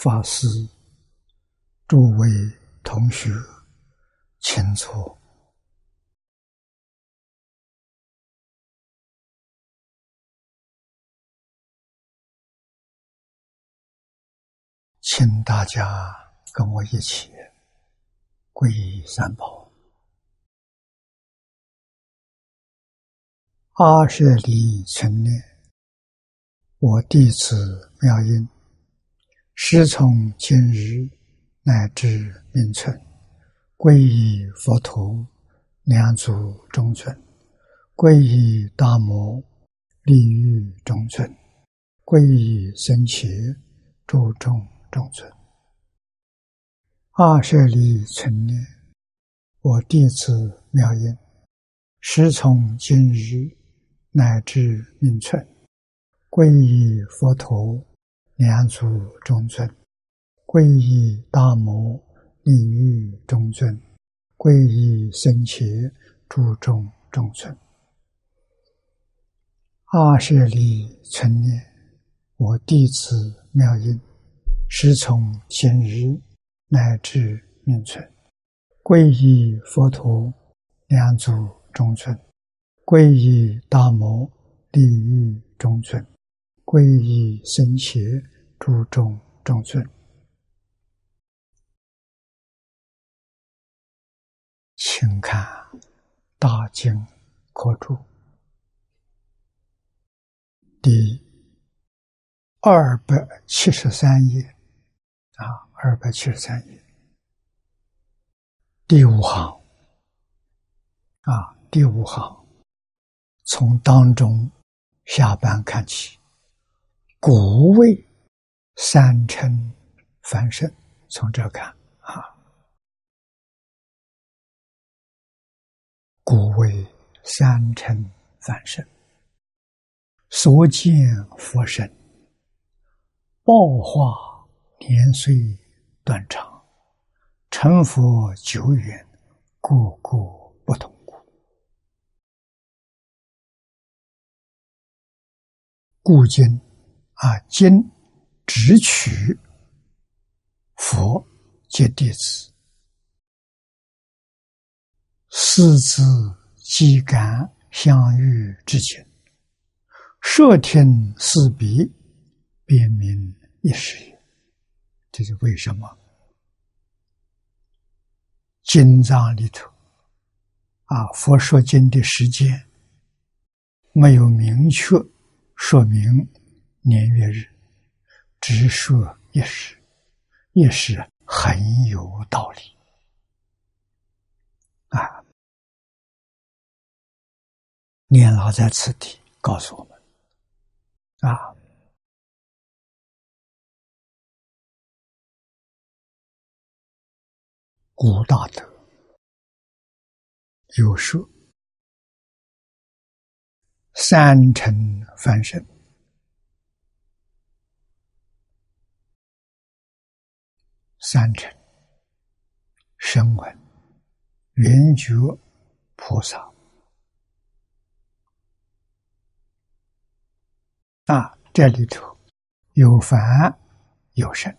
法师、诸位同学，请坐，请大家跟我一起皈依三宝。阿舍利成念，我弟子妙音。师从今日乃至命存，皈依佛陀，两足中尊；皈依大摩，利欲中尊；皈依僧伽，诸众中尊。二舍利存念，我弟子妙音，师从今日乃至命存，皈依佛陀。两祖中尊，皈依大摩利欲中尊，皈依僧伽诸众中尊。阿舍利存念，我弟子妙音，师从今日乃至命存，皈依佛陀两祖中尊，皈依大摩利欲中尊。皈依僧伽，诸众中尊。请看《大经科注》第二百七十三页啊，二百七十三页第五行啊，第五行从当中下半看起。古为三乘凡圣，从这看啊，古为三乘凡圣，所见佛身，报化年岁断长，成佛久远，个个不同故，故今。啊！今只取佛接弟子，四字即感相遇之情，摄听四鼻，辨明一时。这是为什么？经藏里头啊，佛说经的时间没有明确说明。年月日，只说一时，一时很有道理。啊！念老在此地告诉我们。啊，古大德。有说。三乘翻身。三乘声闻圆觉菩萨啊，这里头有凡有圣，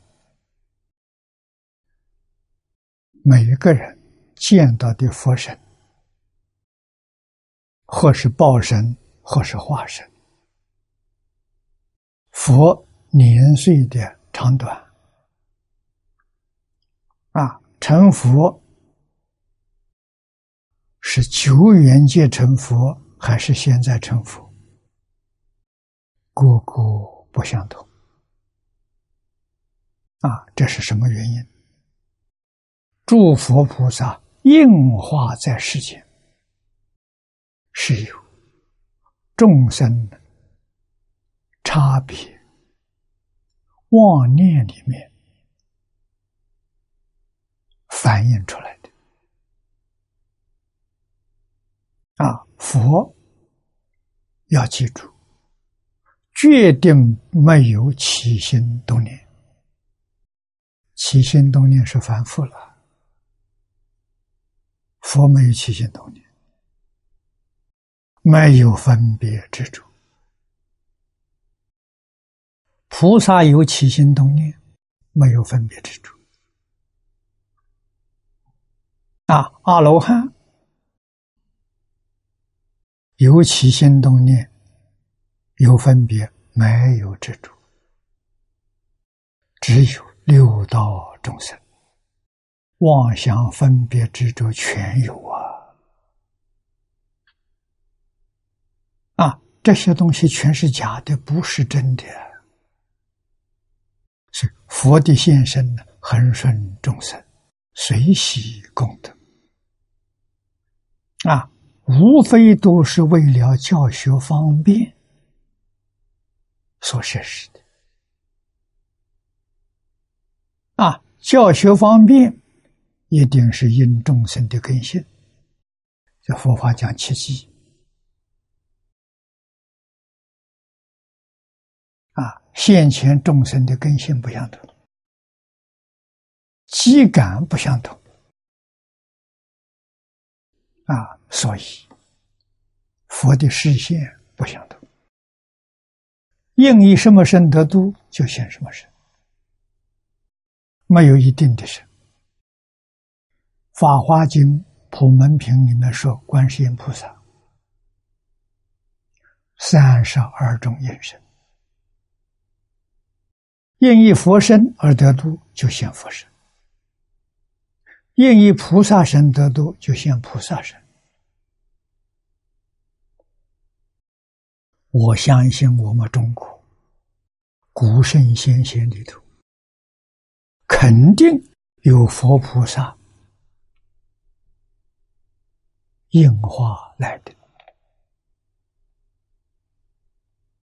每一个人见到的佛神，或是报神，或是化身，佛年岁的长短。成佛是久远界成佛，还是现在成佛？个个不相同。啊，这是什么原因？诸佛菩萨应化在世间，是有众生差别妄念里面。反映出来的。啊，佛要记住，决定没有起心动念，起心动念是反复了，佛没有起心动念，没有分别之处，菩萨有起心动念，没有分别之处。啊，阿罗汉有起心动念，有分别，没有执着。只有六道众生，妄想分别执着全有啊！啊，这些东西全是假的，不是真的。是佛的现身呢，恒顺众生，随喜功德。啊，无非都是为了教学方便所设施的。啊，教学方便，一定是因众生的根性。这佛法讲切记。啊，现前众生的根性不相同，机感不相同。啊，所以佛的视线不相同，应以什么身得度，就现什么身。没有一定的神，《法华经·普门品》里面说，观世音菩萨三十二种应身，应以佛身而得度，就现佛身；应以菩萨身得度，就现菩萨身。我相信我们中国古圣先贤里头。肯定有佛菩萨应化来的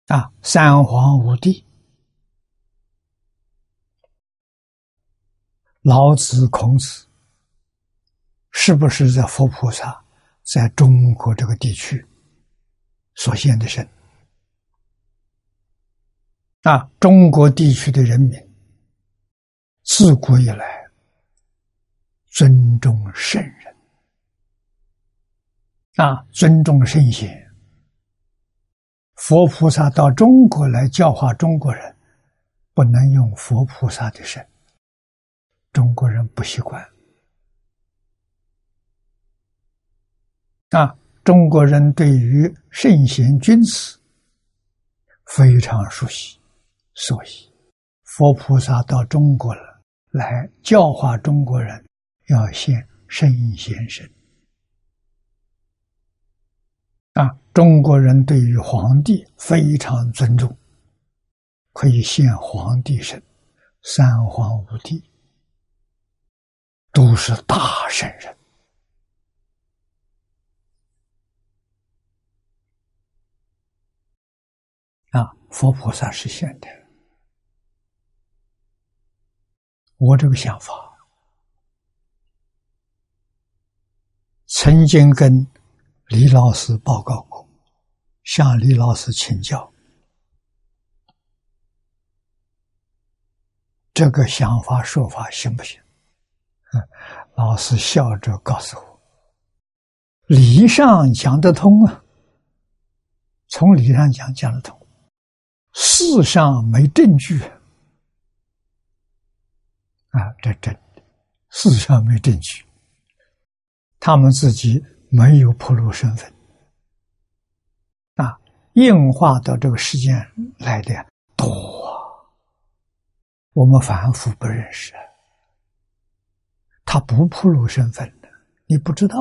啊！三皇五帝、老子、孔子，是不是在佛菩萨在中国这个地区所现的身？啊，中国地区的人民。自古以来，尊重圣人啊，尊重圣贤。佛菩萨到中国来教化中国人，不能用佛菩萨的身，中国人不习惯啊。中国人对于圣贤君子非常熟悉，所以佛菩萨到中国了。来教化中国人，要现圣贤身啊！中国人对于皇帝非常尊重，可以现皇帝身，三皇五帝都是大圣人啊！佛菩萨是现的。我这个想法，曾经跟李老师报告过，向李老师请教。这个想法说法行不行？老师笑着告诉我：“理上讲得通啊，从理上讲讲得通，世上没证据。”啊，这真的，事实上没证据。他们自己没有铺露身份，啊，硬化到这个世间来的多，我们凡夫不认识。他不铺露身份的，你不知道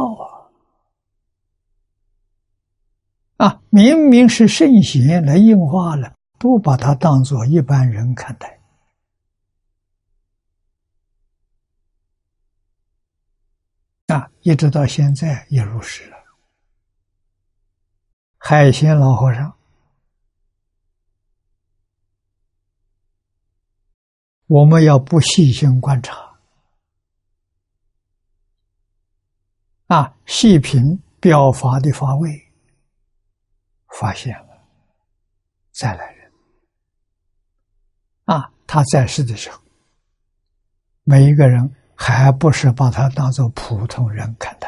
啊！啊，明明是圣贤来硬化了，不把他当做一般人看待。啊，一直到现在也如是了。海鲜老和尚，我们要不细心观察，啊，细品表法的法位，发现了再来。他在世的时候，每一个人。还不是把他当做普通人看待，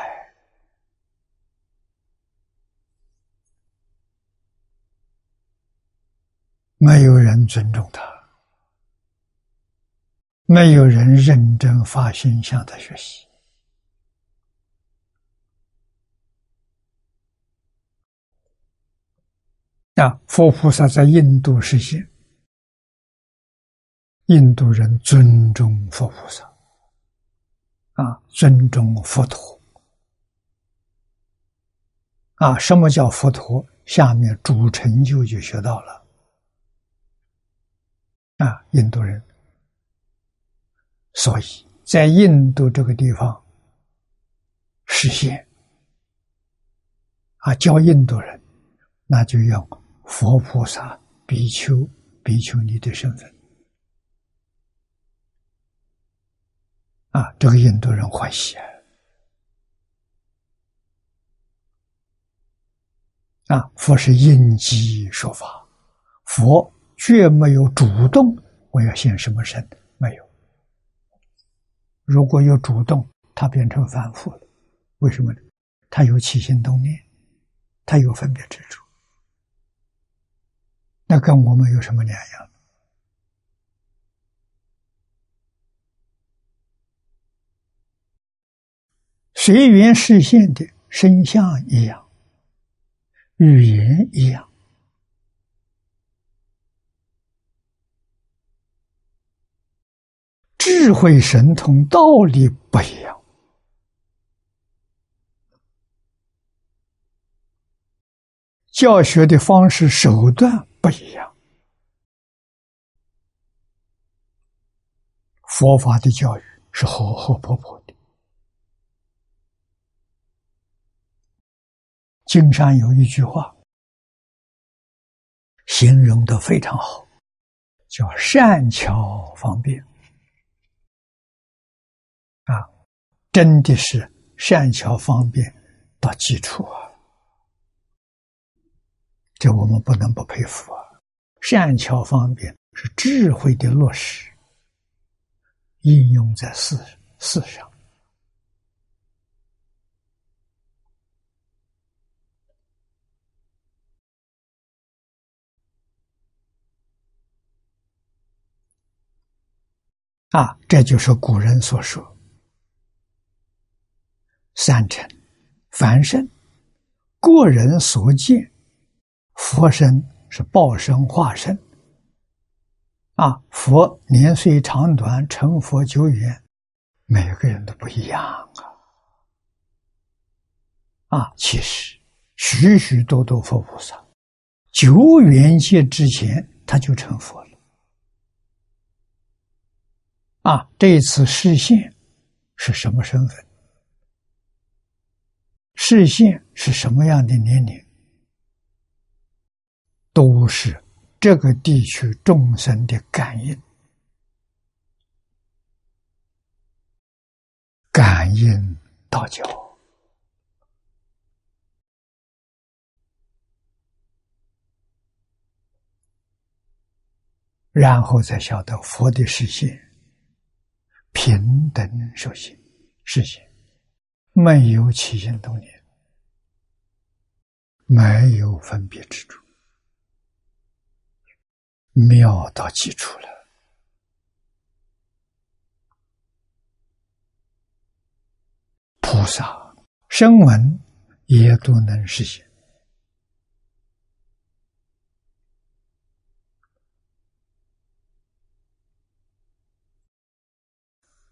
没有人尊重他，没有人认真发心向他学习。啊，佛菩萨在印度实现，印度人尊重佛菩萨，啊，尊重佛陀，啊，什么叫佛陀？下面主成就就学到了，啊，印度人，所以在印度这个地方实现，啊，教印度人，那就要。佛菩萨、比丘、比丘尼的身份。啊，这个印度人欢喜啊！佛是应机说法，佛绝没有主动我要现什么身，没有。如果有主动，他变成凡夫了。为什么呢？他有起心动念，他有分别之处。那跟我们有什么两样？随缘视现的身相一样，语言一样，智慧神通道理不一样。教学的方式手段不一样，佛法的教育是活活泼泼的。经上有一句话，形容的非常好，叫善巧方便。啊，真的是善巧方便到基础啊。这我们不能不佩服啊！善巧方便是智慧的落实，应用在事事上啊！这就是古人所说：“三尘、凡圣，个人所见。”佛身是报身化身，啊，佛年岁长短，成佛久远，每个人都不一样啊！啊，其实许许多多佛菩萨，久远界之前他就成佛了，啊，这次视线是什么身份？视线是什么样的年龄？都是这个地区众生的感应，感应道教，然后才晓得佛的实现，平等受行实行，没有起心动念，没有分别之处。妙到极处了，菩萨声闻也都能实现。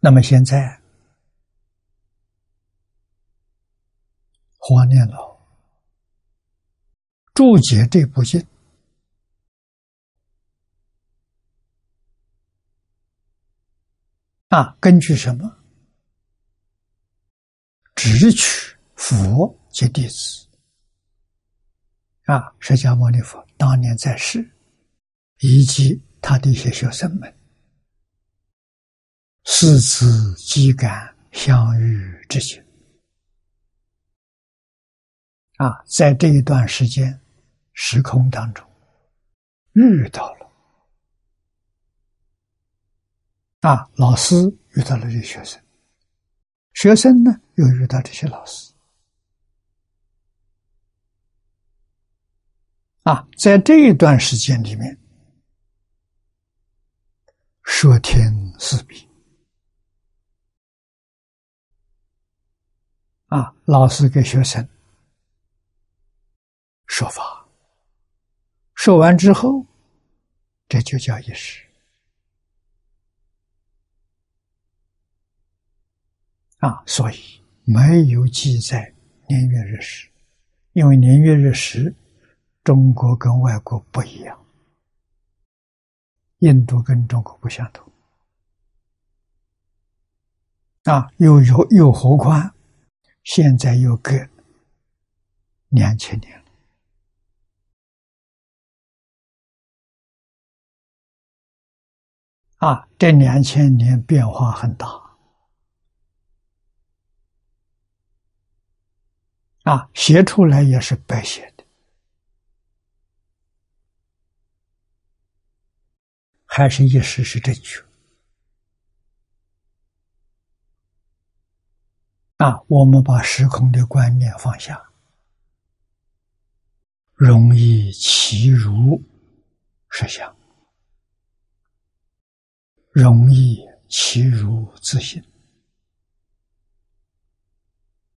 那么现在，华念老注解这部经。啊，根据什么？只取佛及弟子。啊，释迦牟尼佛当年在世，以及他的一些学生们，四子即感相遇之情。啊，在这一段时间时空当中，遇到了。啊，老师遇到了这学生，学生呢又遇到这些老师。啊，在这一段时间里面，说天四比。啊，老师给学生说法，说完之后，这就叫一时。啊，所以没有记载年月日时，因为年月日时，中国跟外国不一样，印度跟中国不相同。啊，又有又何况现在又隔两千年了，啊，这两千年变化很大。啊，写出来也是白写的，还是一时是正确。啊，我们把时空的观念放下，容易其如实相，容易其如自信。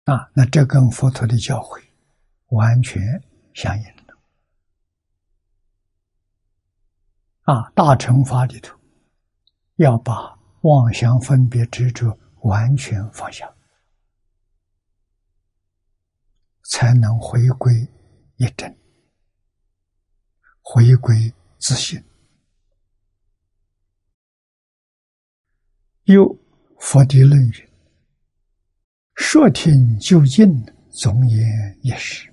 啊，那这跟佛陀的教诲完全相应的。啊，大乘法里头要把妄想分别执着完全放下，才能回归一真，回归自信。有佛的论语。说听就近，总言一时，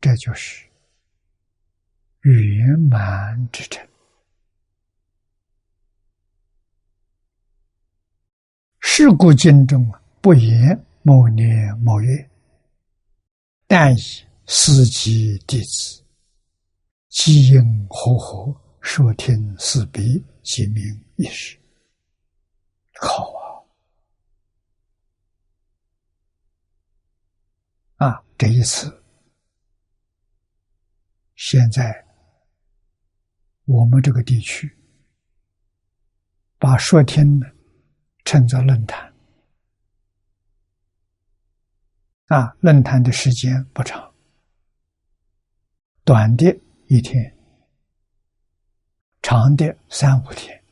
这就是圆满之成。是故经中不言某年某月，但以司机弟子机应和合说听四彼，即名一时。好啊！啊，这一次，现在我们这个地区把说天呢称作论坛，啊，论坛的时间不长，短的一天，长的三五天，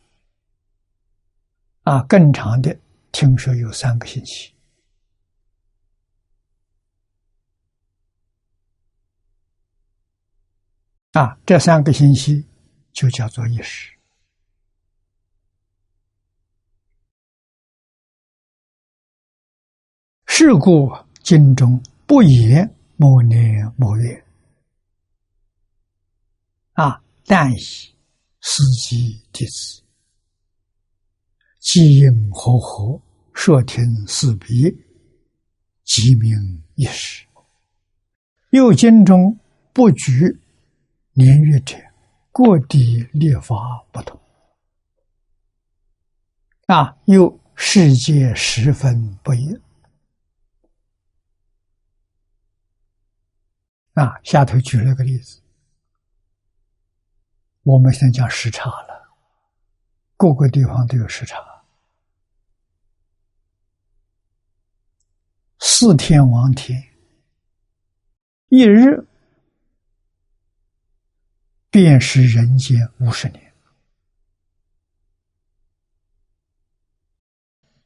啊，更长的听说有三个星期。啊，这三个星期就叫做一时。是故经中不言某年某月，啊，但以司机弟子，即应和合，说听四彼，即名一时。又经中不举。年月者，各地立法不同，啊，又世界十分不一。啊，下头举了个例子，我们现在讲时差了，各个地方都有时差，四天王天，一日。便是人间五十年，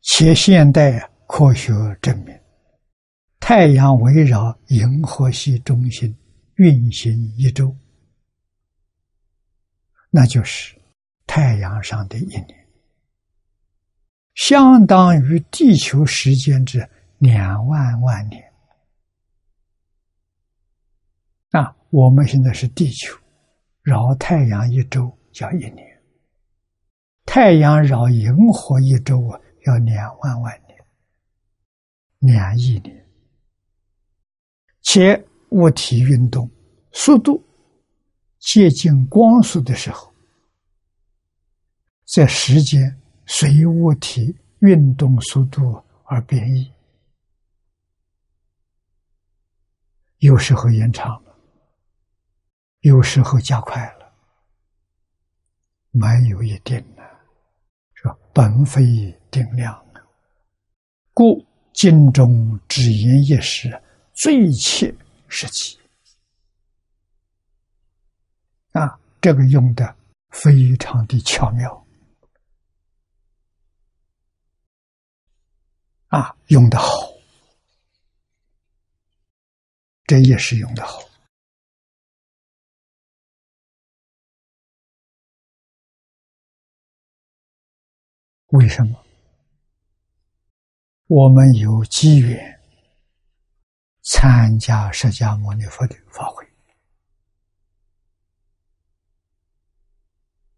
且现代科学证明，太阳围绕银河系中心运行一周，那就是太阳上的一年，相当于地球时间之两万万年。啊，我们现在是地球。绕太阳一周叫一年，太阳绕银河一周啊，要两万万年，两亿年。且物体运动速度接近光速的时候，在时间随物体运动速度而变异，有时候延长了。有时候加快了，没有一定的，说本非定量故经中只言一时，最切实际。啊，这个用的非常的巧妙，啊，用的好，这也是用的好。为什么？我们有机缘参加释迦牟尼佛的法会。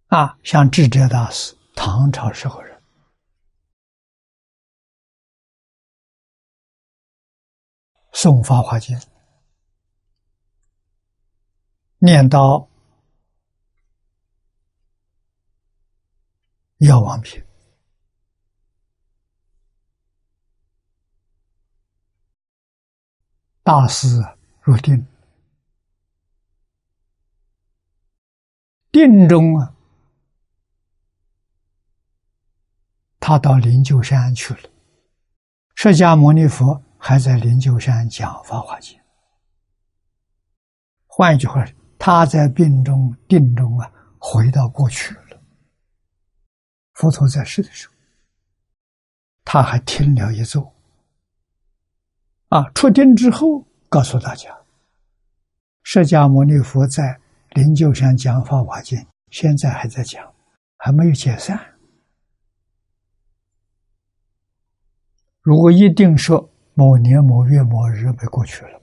啊，像智者大师，唐朝时候人，诵《法华经》，念到《药王品》。大师入定，定中啊，他到灵鹫山去了。释迦牟尼佛还在灵鹫山讲《法华经》。换一句话，他在病中、定中啊，回到过去了。佛陀在世的时候，他还听了一座。啊！出定之后，告诉大家，释迦牟尼佛在灵鹫山讲法华经，现在还在讲，还没有解散。如果一定说某年某月某日被过去了，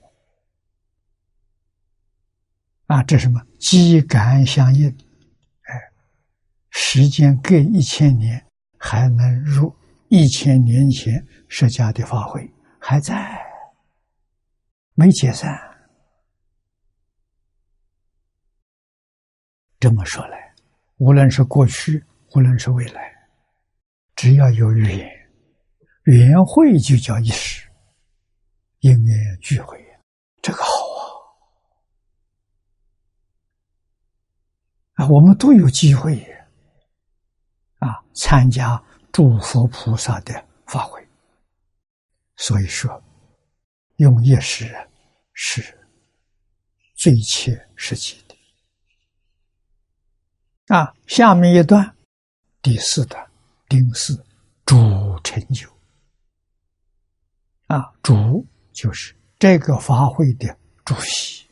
啊，这什么？机感相应，哎，时间隔一千年，还能入一千年前释迦的法会，还在。没解散。这么说来，无论是过去，无论是未来，只要有缘，缘会就叫一时，因缘聚会，这个好啊！啊，我们都有机会啊，参加诸佛菩萨的法会，所以说。用一时是最切实际的啊！下面一段，第四段，丁四主成就啊，主就是这个法会的主席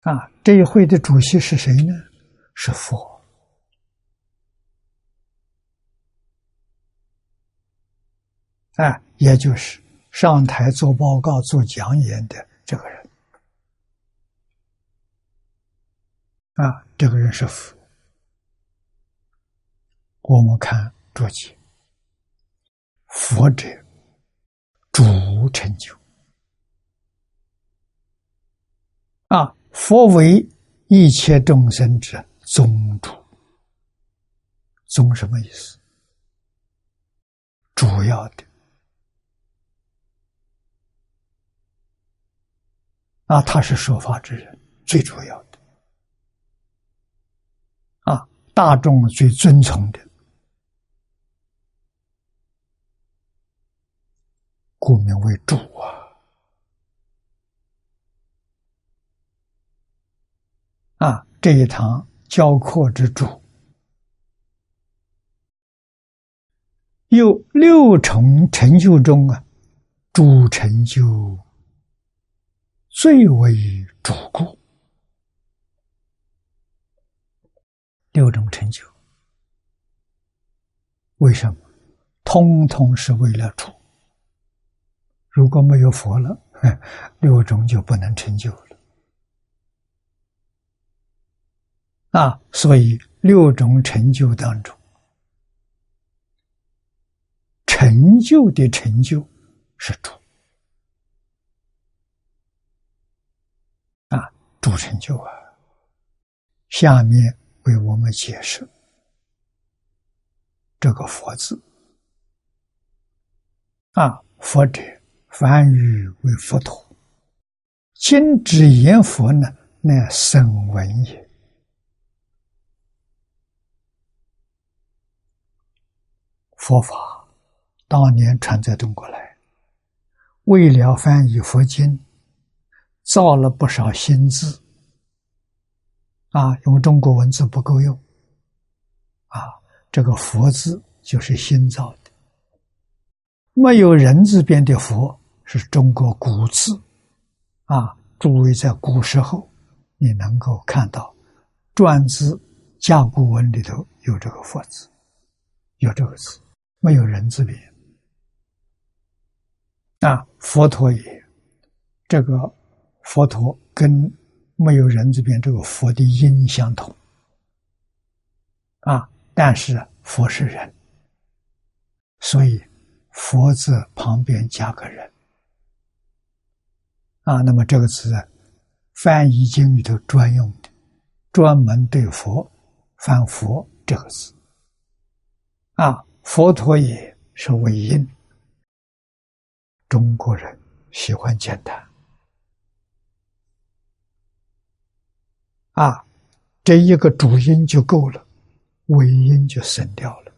啊。这一会的主席是谁呢？是佛。啊，也就是上台做报告、做讲演的这个人，啊，这个人是佛。我们看注解，佛者，主成就。啊，佛为一切众生之宗主。宗什么意思？主要的。啊，他是说法之人，最主要的，啊，大众最尊崇的，故名为主啊，啊，这一堂教课之主，有六重成就中啊，主成就。最为主顾，六种成就，为什么？通通是为了主。如果没有佛了，六种就不能成就了。啊，所以六种成就当中，成就的成就是主。主成就啊下面为我们解释这个佛字。啊佛者梵语为佛陀今之言佛呢乃声闻也。佛法当年传在中国来为了翻译佛经造了不少新字。啊，因为中国文字不够用，啊，这个“佛”字就是新造的，没有人字边的“佛”是中国古字，啊，诸位在古时候，你能够看到篆字甲骨文里头有这个“佛”字，有这个字，没有人字边。啊，佛陀也，这个佛陀跟。没有人字边，这个佛的音相同啊，但是佛是人，所以佛字旁边加个人啊。那么这个词翻译经里头专用的，专门对佛翻佛这个字啊。佛陀也是为音，中国人喜欢简单。啊，这一个主音就够了，尾音就省掉了。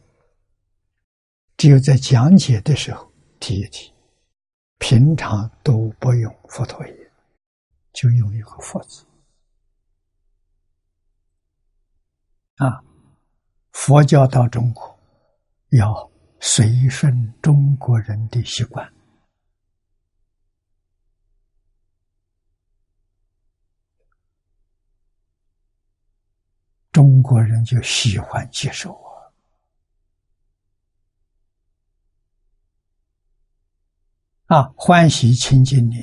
只有在讲解的时候提一提，平常都不用佛陀音，就用一个“佛”字。啊，佛教到中国，要随顺中国人的习惯。中国人就喜欢接受啊，啊，欢喜亲近你。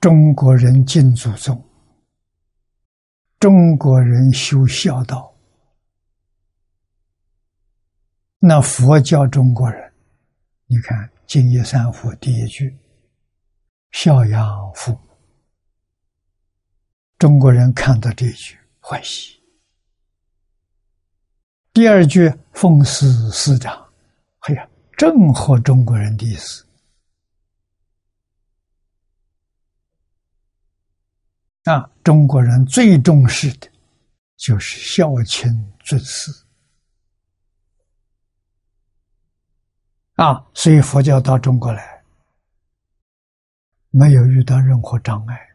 中国人敬祖宗，中国人修孝道。那佛教中国人，你看《敬业三福》第一句：“孝养父。”中国人看到这一句欢喜。第二句奉祀师长，哎呀，正合中国人的意思啊！中国人最重视的，就是孝亲尊师啊！所以佛教到中国来，没有遇到任何障碍。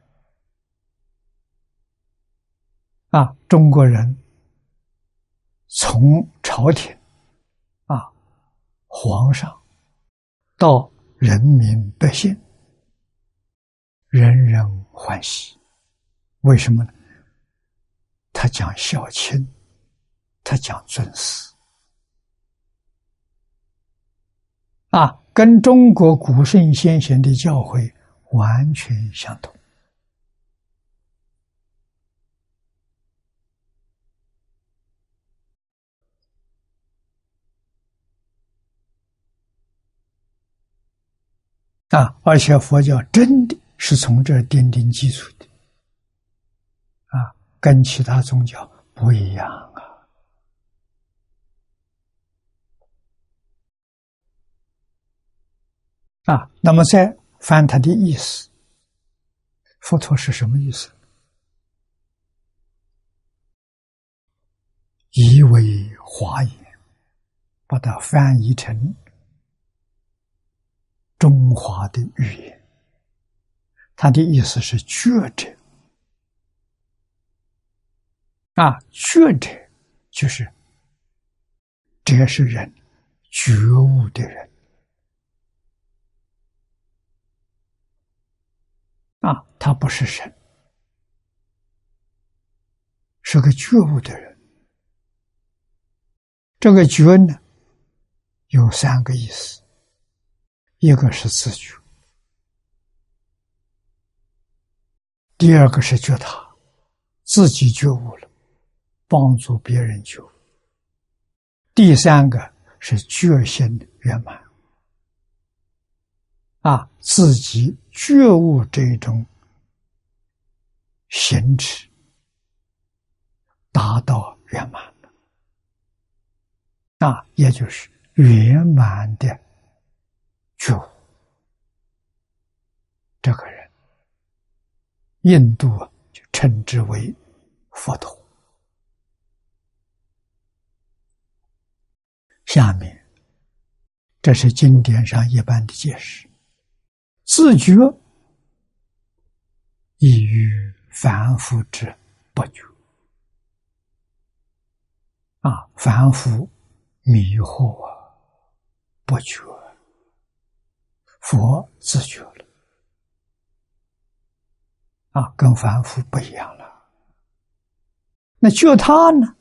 啊，中国人从朝廷啊，皇上到人民百姓，人人欢喜。为什么呢？他讲孝亲，他讲尊师啊，跟中国古圣先贤的教诲完全相同。啊！而且佛教真的是从这奠定基础的，啊，跟其他宗教不一样啊！啊，那么再翻他的意思，佛陀是什么意思？以为华言，把它翻译成。中华的语言，他的意思是觉者啊，觉者就是这是人觉悟的人啊，他不是神，是个觉悟的人。这个觉呢，有三个意思。一个是自觉，第二个是觉他自己觉悟了，帮助别人觉悟；第三个是觉心圆满，啊，自己觉悟这种行持达到圆满了，啊，也就是圆满的。觉悟，这个人，印度就称之为佛陀。下面，这是经典上一般的解释：自觉异于凡夫之不觉。啊，凡夫迷惑啊，不觉，佛自觉了啊，跟凡夫不一样了。那觉他呢？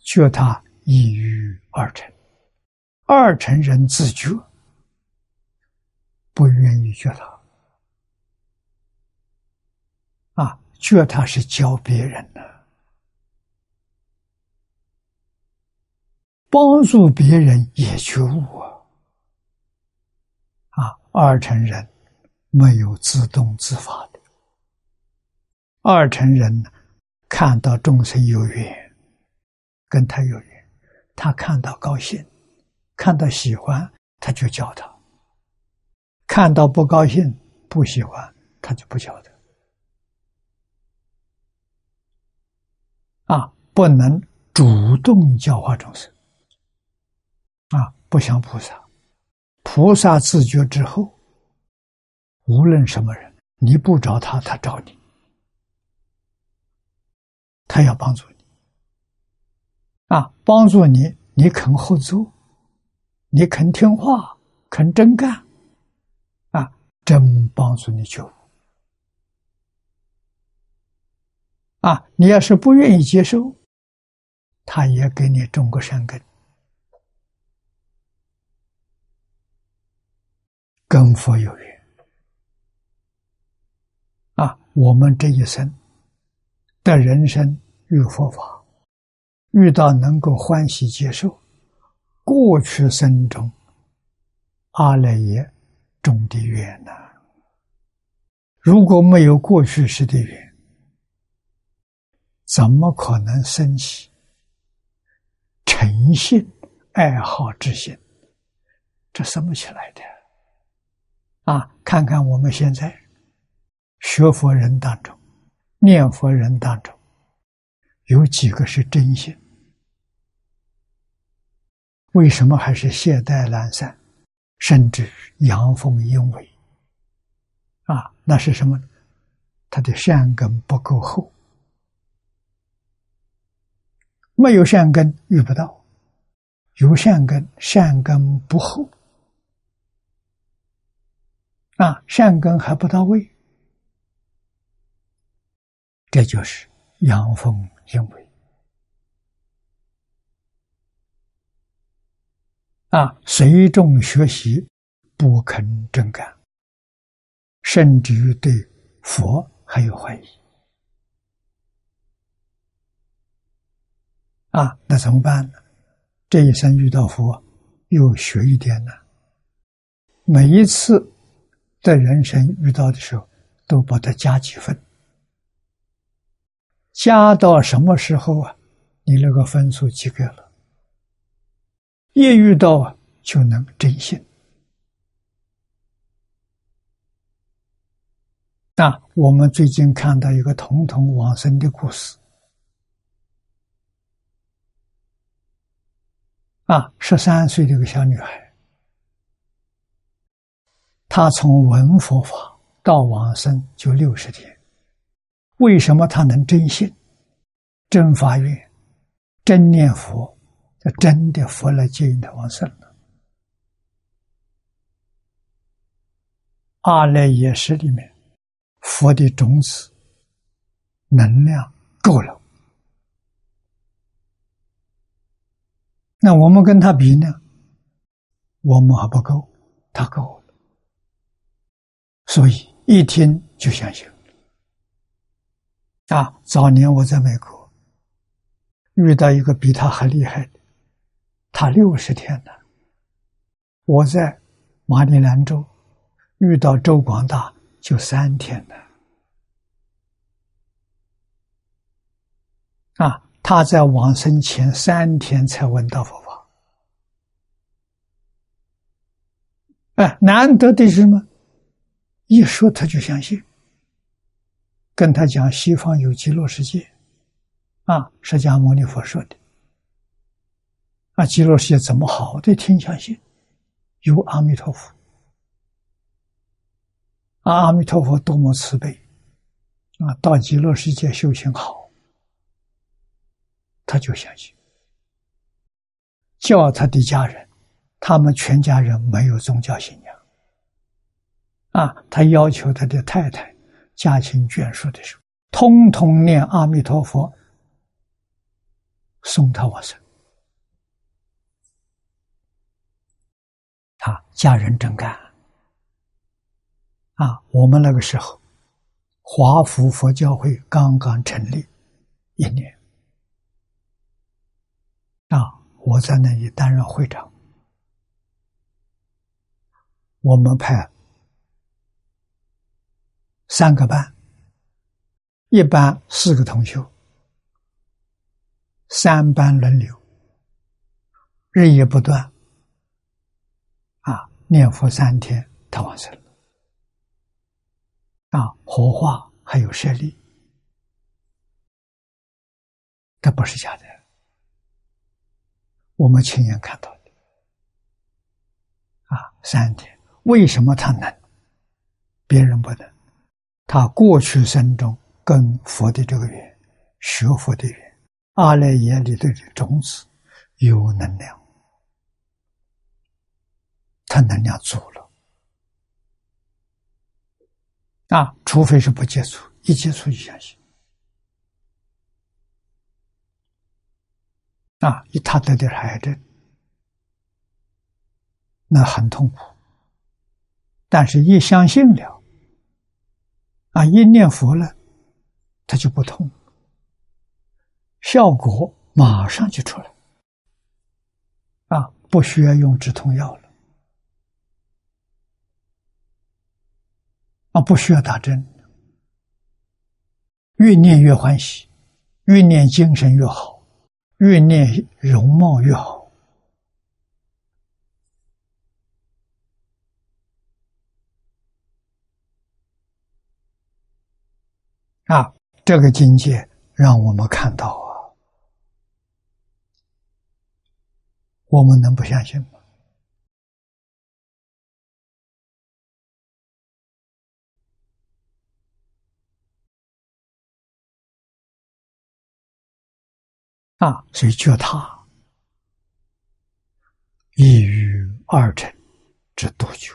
觉他一于二乘。二乘人自觉，不愿意觉他，啊，觉他是教别人的，帮助别人也觉悟，啊，二乘人没有自动自发的，二乘人看到众生有缘，跟他有缘，他看到高兴。看到喜欢，他就教他；看到不高兴、不喜欢，他就不教他。啊，不能主动教化众生。啊，不像菩萨，菩萨自觉之后，无论什么人，你不找他，他找你，他要帮助你。啊，帮助你，你肯合作。你肯听话，肯真干，啊，真帮助你觉悟。啊，你要是不愿意接受，他也给你种个善根，跟佛有缘。啊，我们这一生的人生遇佛法，遇到能够欢喜接受。过去生中，阿赖耶种的缘呐。如果没有过去时的缘，怎么可能升起诚信、爱好之心？这生不起来的。啊，看看我们现在学佛人当中、念佛人当中，有几个是真心？为什么还是懈怠懒散，甚至阳奉阴违？啊，那是什么？他的善根不够厚，没有善根遇不到；有善根，善根不厚，啊，善根还不到位，这就是阳奉阴违。啊，随众学习，不肯正干，甚至于对佛还有怀疑。啊，那怎么办呢？这一生遇到佛，又学一点呢？每一次在人生遇到的时候，都把它加几分，加到什么时候啊？你那个分数及格了。一遇到啊，就能真心。那我们最近看到一个童童往生的故事，啊，十三岁的一个小女孩，他从闻佛法到往生就六十天，为什么他能真信、真发愿、真念佛？这真的佛来接引他往生了。阿赖耶识里面，佛的种子能量够了。那我们跟他比呢？我们还不够，他够。所以一听就相信。啊，早年我在美国遇到一个比他还厉害的。他六十天了，我在马里兰州遇到周广大就三天了。啊，他在往生前三天才闻到佛法。哎，难得的是什么？一说他就相信。跟他讲西方有极乐世界，啊，释迦牟尼佛说的。啊，极乐世界怎么好的天相信？有阿弥陀佛，啊，阿弥陀佛多么慈悲，啊，到极乐世界修行好，他就相信，叫他的家人，他们全家人没有宗教信仰，啊，他要求他的太太家亲眷属的时候，通通念阿弥陀佛，送他往生。啊，家人真干啊！我们那个时候，华福佛教会刚刚成立一年啊，我在那里担任会长。我们派三个班，一班四个同修，三班轮流，日夜不断。啊念佛三天，他往生了。啊，活化还有舍利，这不是假的，我们亲眼看到的。啊，三天，为什么他能，别人不能？他过去生中跟佛的这个缘，学佛的缘，阿赖耶里的种子有能量。他能量足了啊！除非是不接触，一接触就相信啊！一他得点癌症，那很痛苦。但是，一相信了啊，一念佛了，他就不痛，效果马上就出来啊！不需要用止痛药了。啊，不需要打针，越念越欢喜，越念精神越好，越念容貌越好。啊，这个境界让我们看到啊，我们能不相信吗？啊，所以觉他一于二乘之独觉，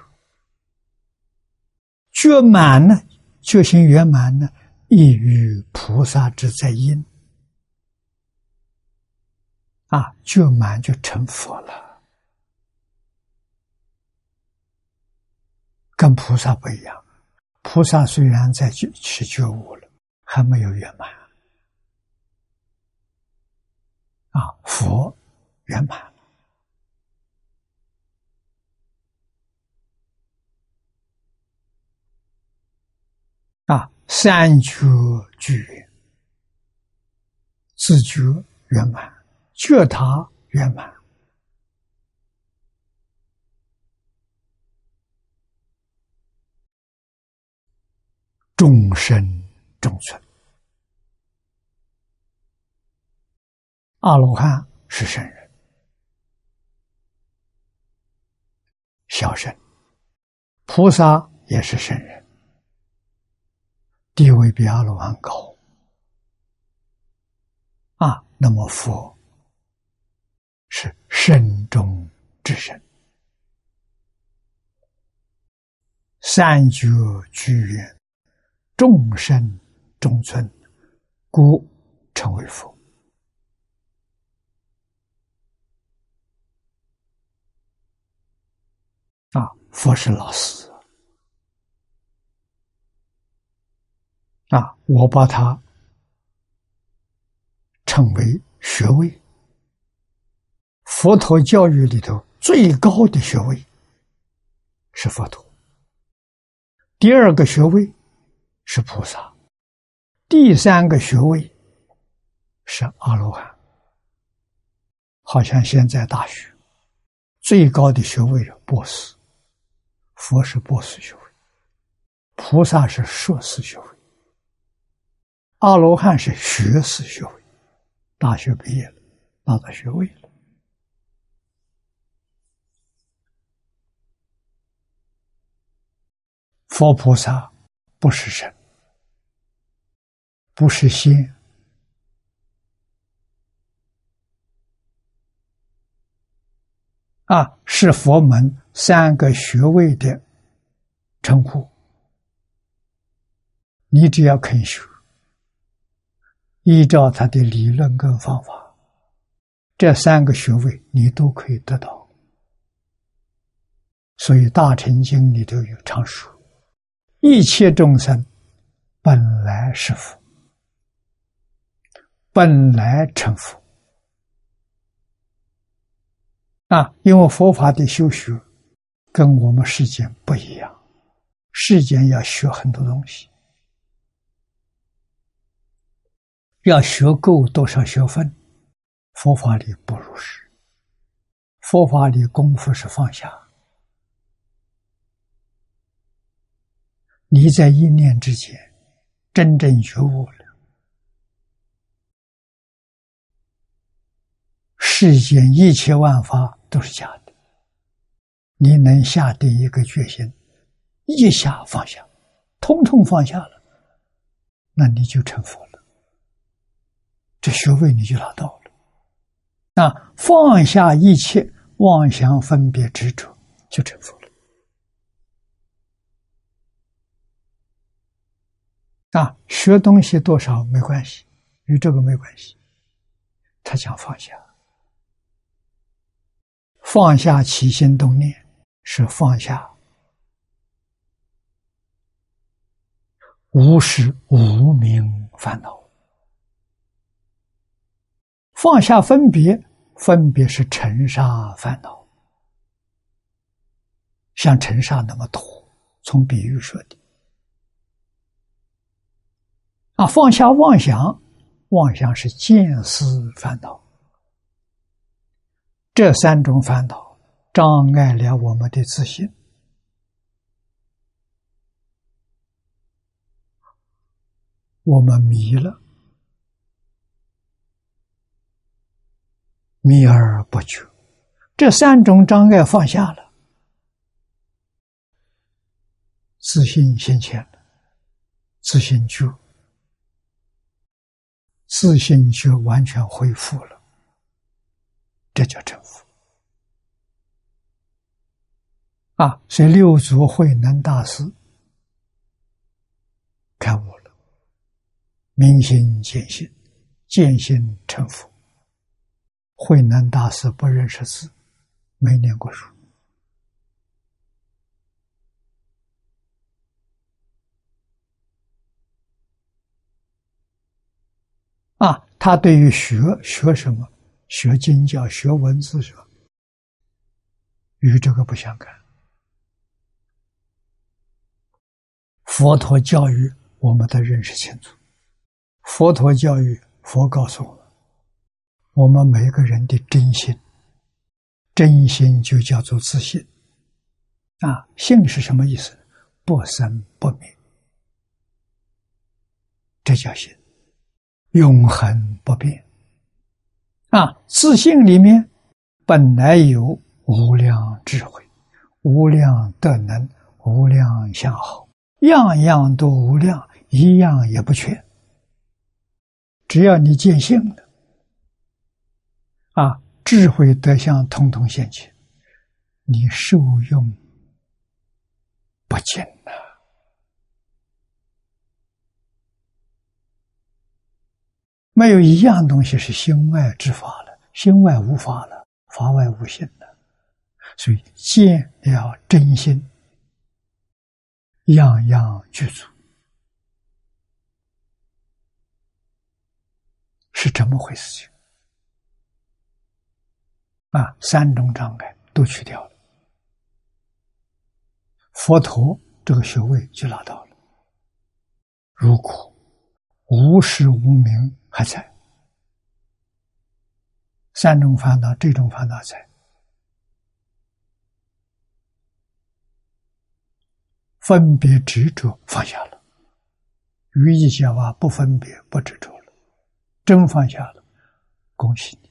觉满呢，觉心圆满呢，异于菩萨之在因。啊，觉满就成佛了，跟菩萨不一样。菩萨虽然在觉是觉悟了，还没有圆满。啊，佛圆满啊，三觉具，自觉圆满，觉他圆满，众生众存。阿罗汉是圣人，小圣；菩萨也是圣人，地位比阿罗汉高。啊，那么佛是身中之圣，三觉具圆，众生中尊，故成为佛。啊，佛是老师啊，我把它称为学位。佛陀教育里头最高的学位是佛陀，第二个学位是菩萨，第三个学位是阿罗汉。好像现在大学最高的学位是博士。佛是博士学位，菩萨是硕士学位，阿罗汉是学士学位，大学毕业了，拿到学位了。佛菩萨不是神。不是仙。啊，是佛门三个学位的称呼。你只要肯学。依照他的理论跟方法，这三个学位你都可以得到。所以《大乘经》里头有常说：“一切众生本来是佛，本来成佛。”啊，因为佛法的修学跟我们世间不一样，世间要学很多东西。要学够多少学分？佛法里不如是。佛法里功夫是放下。你在一念之间真正觉悟了，世间一切万法都是假的。你能下定一个决心，一下放下，通通放下了，那你就成佛了。这学位你就拿到了，那放下一切妄想分别执着，就成佛了。啊，学东西多少没关系，与这个没关系。他讲放下，放下起心动念，是放下无始无明烦恼。放下分别，分别是尘沙烦恼，像尘沙那么多。从比喻说的，啊，放下妄想，妄想是见思烦恼。这三种烦恼障碍了我们的自信，我们迷了。迷而不觉，这三种障碍放下了，自信现前了，自信就，自信就完全恢复了，这叫成佛啊！所以六祖慧能大师开悟了，明心见性，见性成佛。慧能大师不认识字，没念过书啊。他对于学学什么，学经教、学文字什么，与这个不相干。佛陀教育我们的认识清楚，佛陀教育，佛告诉我们。我们每个人的真心，真心就叫做自信。啊，性是什么意思？不生不灭，这叫心，永恒不变。啊，自信里面本来有无量智慧、无量德能、无量相好，样样都无量，一样也不缺。只要你见性了。啊，智慧德相通通现前，你受用不尽呐！没有一样东西是心外之法了，心外无法了，法外无心了。所以见了真心，样样具足，是这么回事情。啊，三种障碍都去掉了，佛陀这个学位就拿到了。如果无始无明还在，三种烦恼，这种烦恼在，分别执着放下了，语意讲话不分别不执着了，真放下了，恭喜你。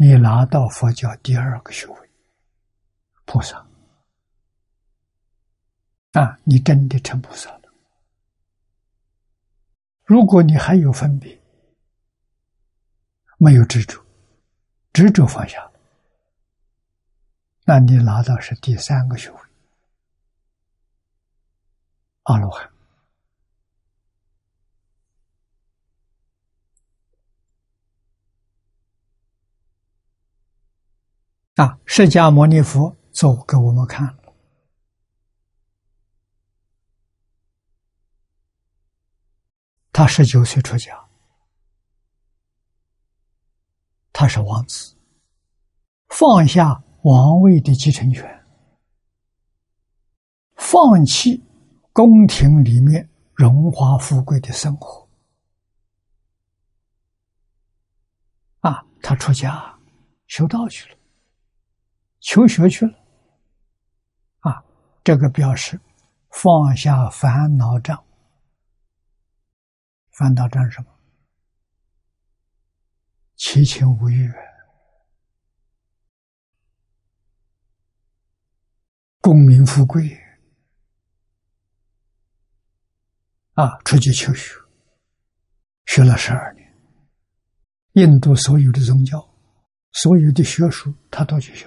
你拿到佛教第二个学位，菩萨啊，你真的成菩萨了。如果你还有分别，没有执着，执着放下，那你拿到是第三个学位，阿罗汉。啊，释迦牟尼佛做给我们看。他十九岁出家，他是王子，放下王位的继承权，放弃宫廷里面荣华富贵的生活。啊，他出家修道去了。求学去了，啊，这个表示放下烦恼障。烦恼障什么？七情五欲，功名富贵，啊，出去求学，学了十二年，印度所有的宗教，所有的学术，他都去学。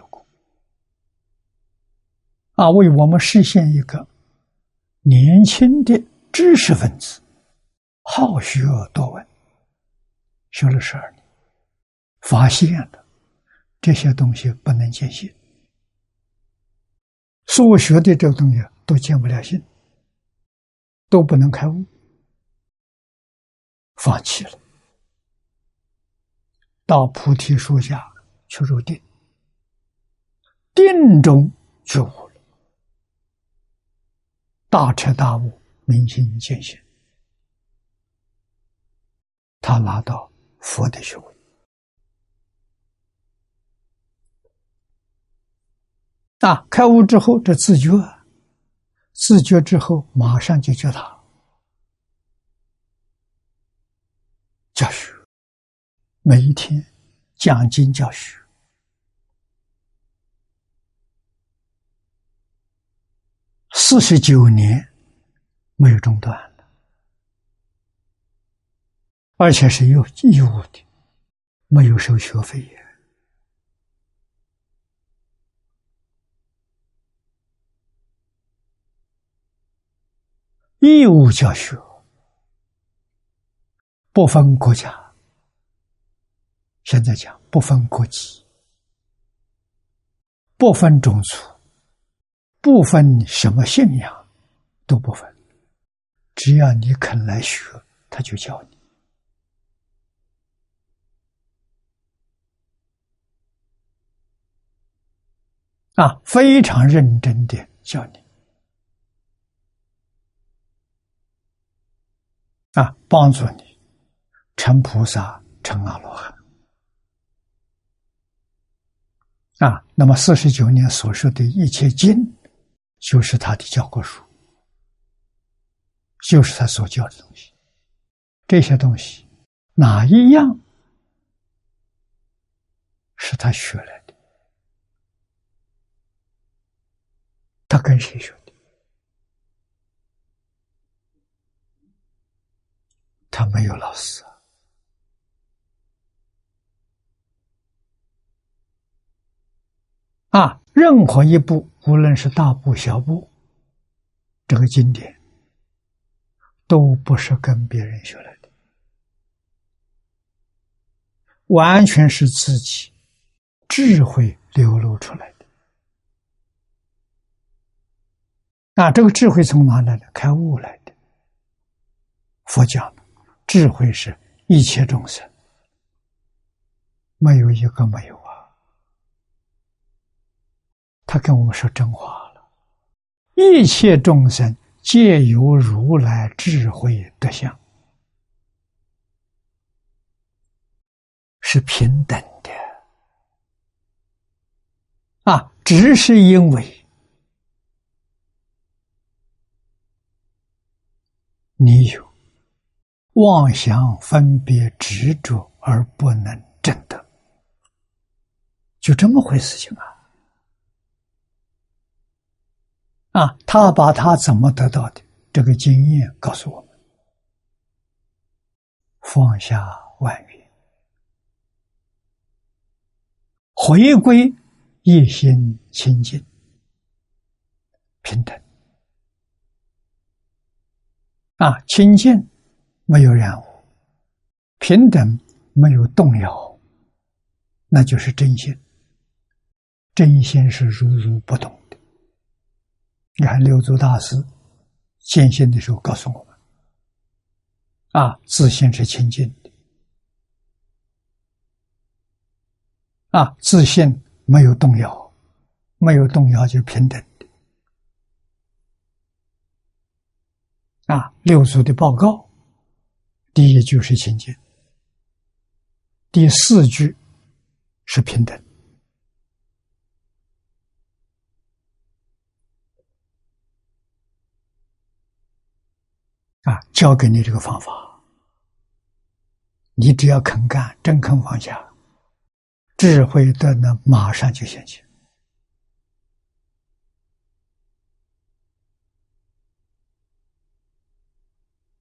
啊，为我们实现一个年轻的知识分子，好学多闻，学了十二年，发现了这些东西不能见性，所学的这个东西都见不了性，都不能开悟，放弃了，到菩提树下去入定，定中觉悟。大彻大悟，明心见性，他拿到佛的学位啊！开悟之后，这自觉，自觉之后，马上就觉他教学，每一天讲经教学。四十九年没有中断了，而且是有义务的，没有收学费也。义务教学，不分国家，现在讲不分国籍，不分种族。不分什么信仰，都不分，只要你肯来学，他就教你啊，非常认真的教你啊，帮助你成菩萨、成阿罗汉啊。那么四十九年所说的一切经。就是他的教科书，就是他所教的东西。这些东西哪一样是他学来的？他跟谁学的？他没有老师啊！任何一部。无论是大部小部，这个经典都不是跟别人学来的，完全是自己智慧流露出来的。那这个智慧从哪来的？开悟来的。佛讲智慧是一切众生，没有一个没有。他跟我们说真话了：一切众生皆有如来智慧德相，是平等的啊！只是因为你有妄想、分别、执着而不能证得，就这么回事情啊！啊，他把他怎么得到的这个经验告诉我们：放下万缘，回归一心清净，平等。啊，清净没有染污，平等没有动摇，那就是真心。真心是如如不动。你看六祖大师见心的时候告诉我们：啊，自信是清净的，啊，自信没有动摇，没有动摇就是平等。啊，六祖的报告，第一句是清净，第四句是平等。啊，教给你这个方法，你只要肯干，真肯放下，智慧的呢，马上就显现。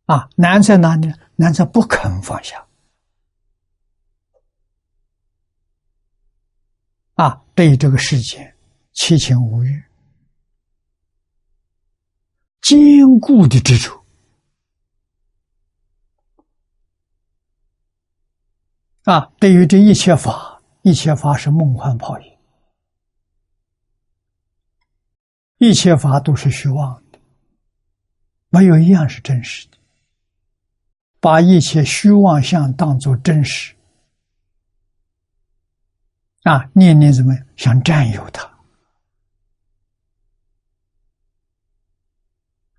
啊，难在哪里？难在不肯放下。啊，对这个世界七情五欲坚固的执着。啊，对于这一切法，一切法是梦幻泡影，一切法都是虚妄的，没有一样是真实的。把一切虚妄相当作真实，啊，念念怎么想占有它，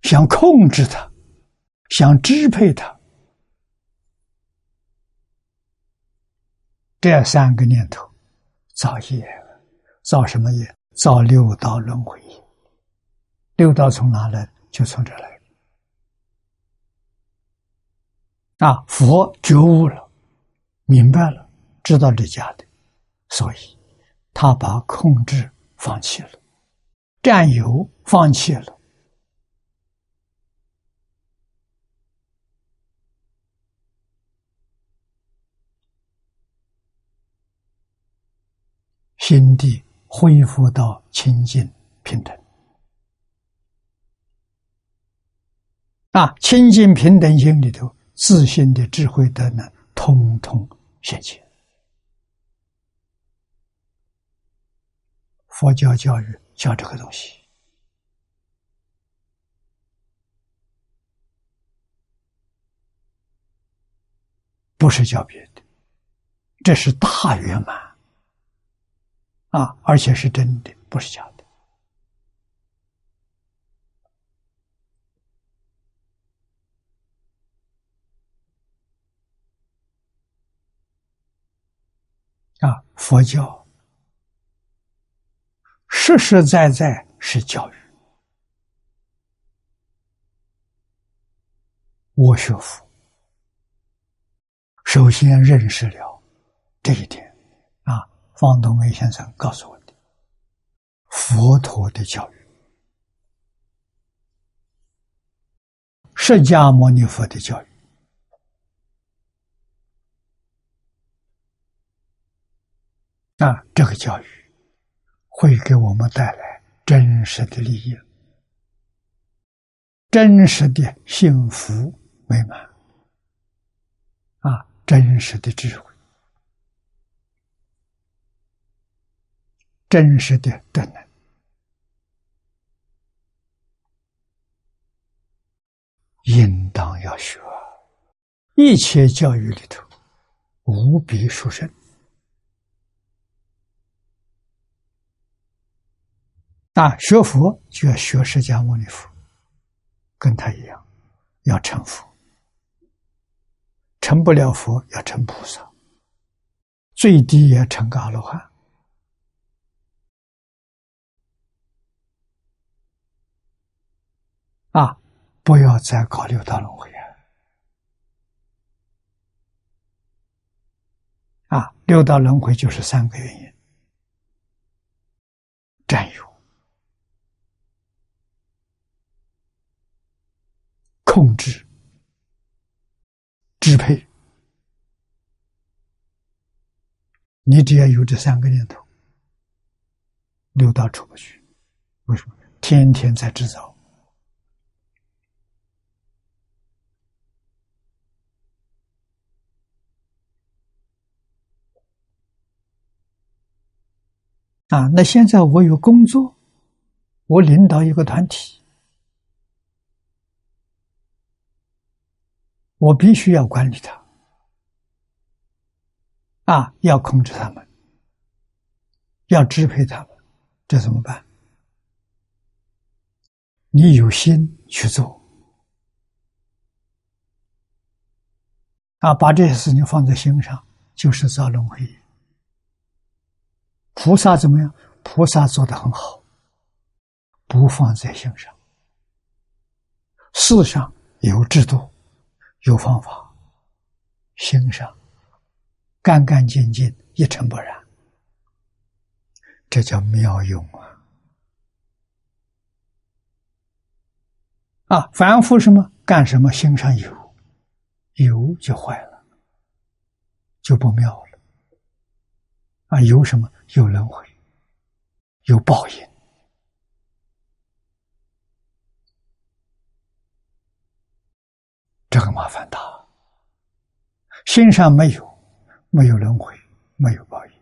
想控制它，想支配它，这三个念头造业，造什么业？造六道轮回业。六道从哪来？就从这来。啊，佛觉悟了，明白了，知道这假的，所以他把控制放弃了，占有放弃了，心地恢复到清净平等。啊，清净平等心里头。自信的智慧的呢，通通现前。佛教教育教这个东西，不是教别的，这是大圆满啊，而且是真的，不是假的。啊，佛教实实在在是教育。我学佛，首先认识了这一点。方东梅先生告诉我的，佛陀的教育，释迦牟尼佛的教育。那这个教育会给我们带来真实的利益，真实的幸福美满，啊，真实的智慧，真实的德能，应当要学。一切教育里头，无比殊胜。啊，学佛就要学释迦牟尼佛，跟他一样，要成佛，成不了佛要成菩萨，最低也成个阿罗汉。啊，不要再搞六道轮回啊！啊，六道轮回就是三个原因：占有。控制、支配。你只要有这三个念头，六道出不去。为什么？天天在制造。啊，那现在我有工作，我领导一个团体，我必须要管理他，啊，要控制他们，要支配他们，这怎么办？你有心去做，啊，把这些事情放在心上，就是造轮回。菩萨怎么样？菩萨做的很好，不放在心上。世上有制度，有方法，心上干干净净，一尘不染，这叫妙用啊！啊，凡夫什么干什么，心上有，有就坏了，就不妙了。啊，有什么？有轮回，有报应，这个麻烦大。心上没有，没有轮回，没有报应，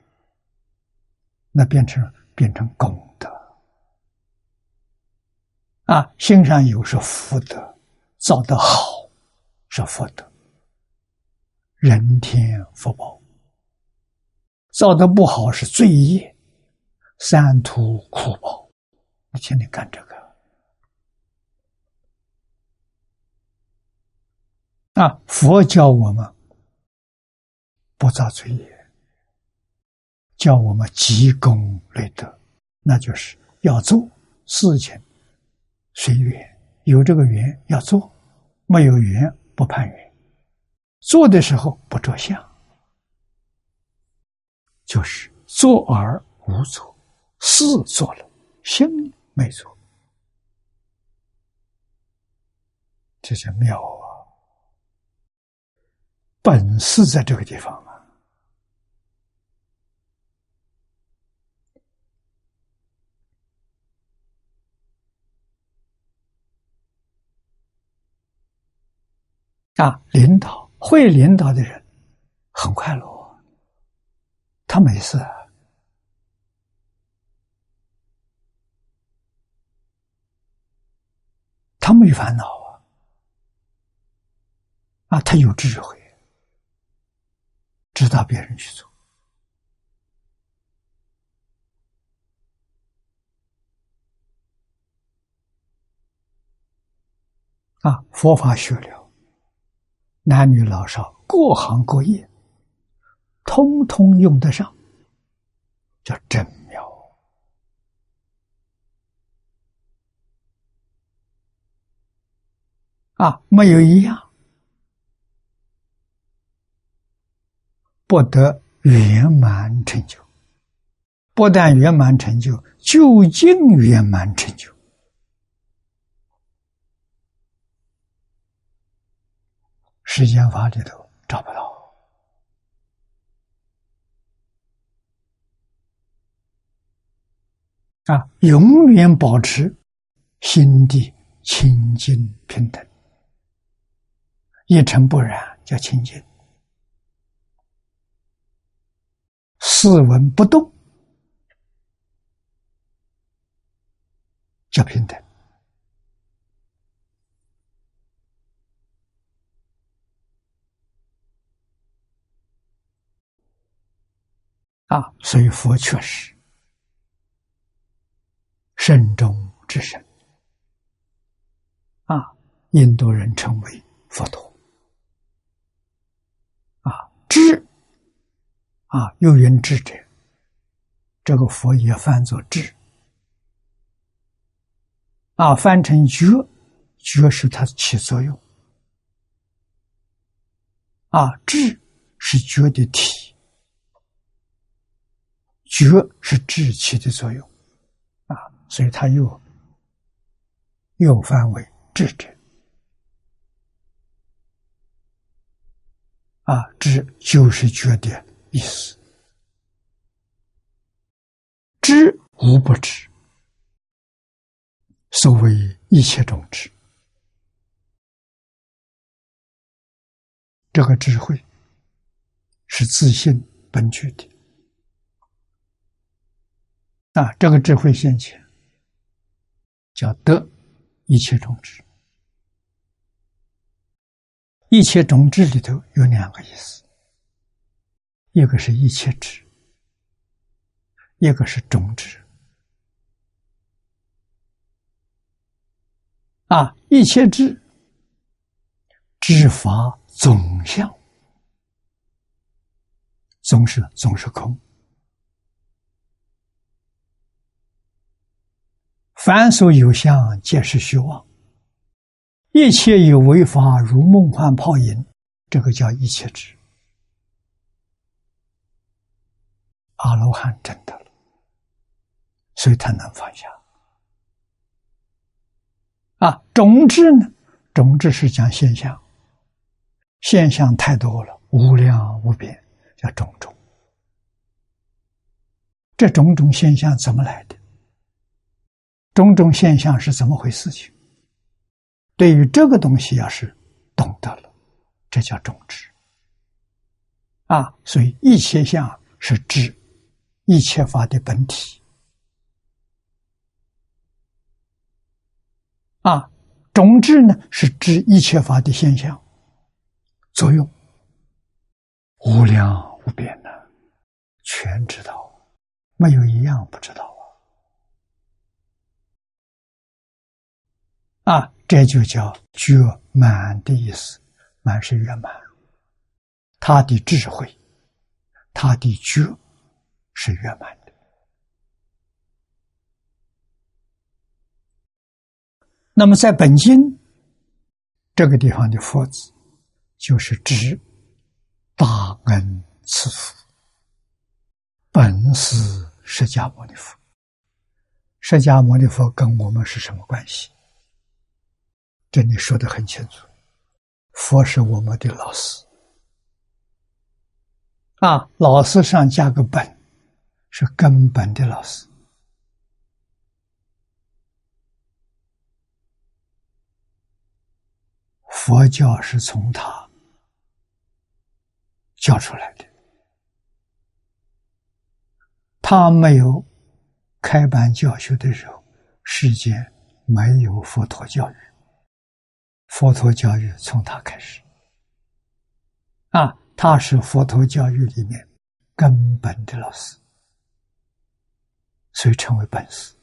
那变成变成功德啊！心上有是福德，造得好是福德，人天福报。造的不好是罪业，三途苦报。你天天干这个啊！佛教我们不造罪业，教我们积功累德，那就是要做事情随缘，有这个缘要做，没有缘不攀缘，做的时候不着相。就是做而无做，事做了，心没做，这叫妙啊！本事在这个地方啊！啊，领导会领导的人很快乐。他没事，他没烦恼啊，啊，他有智慧，知道别人去做，啊，佛法学了，男女老少，各行各业。通通用得上，叫真妙啊！没有一样不得圆满成就，不但圆满成就，究竟圆满成就，世间法里头找不到。啊，永远保持心地清净平等，一尘不染叫清净，四文不动叫平等。啊，所以佛确实。慎中之神。啊，印度人称为佛陀。啊，智啊，有云智者，这个佛也翻作智啊，翻成觉，觉是它起作用。啊，智是觉的体，觉是智起的作用。所以他又又翻为智者。啊，知就是觉的意思，知无不知，所谓一切种智，这个智慧是自信本具的啊，这个智慧现前。叫得一切种智。一切种智里头有两个意思，一个是一切智，一个是种智。啊，一切智，知法。总相，总是总是空。凡所有相，皆是虚妄。一切有为法，如梦幻泡影，这个叫一切智。阿罗汉真的了，所以他能放下。啊，种智呢？种智是讲现象。现象太多了，无量无边，叫种种。这种种现象怎么来的？种种现象是怎么回事？情对于这个东西，要是懂得了，这叫种智。啊，所以一切相是智，一切法的本体。啊，种智呢是知一切法的现象。作用无量无边的，全知道，没有一样不知道啊！这就叫觉满的意思，满是圆满，他的智慧，他的觉是圆满的。那么在本经这个地方的佛字。就是指大恩赐福，本是释迦牟尼佛。释迦牟尼佛跟我们是什么关系？这里说的很清楚，佛是我们的老师啊，老师上加个本，是根本的老师。佛教是从他。教出来的，他没有开班教学的时候，世间没有佛陀教育，佛陀教育从他开始，啊，他是佛陀教育里面根本的老师，所以称为本师。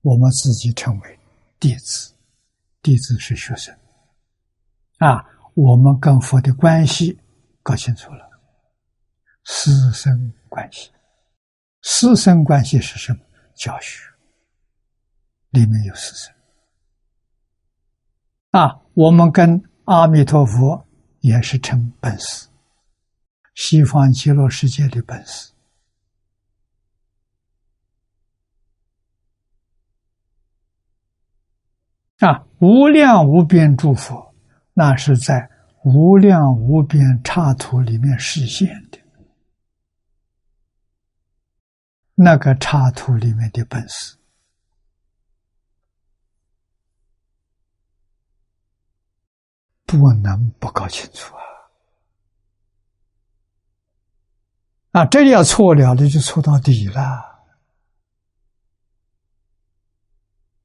我们自己称为弟子，弟子是学生，啊，我们跟佛的关系。搞清楚了，师生关系，师生关系是什么？教学里面有师生啊。我们跟阿弥陀佛也是称本师，西方极乐世界的本师啊，无量无边诸佛，那是在。无量无边刹土里面实现的，那个刹土里面的本事，不能不搞清楚啊！啊，这要错了的就错到底了。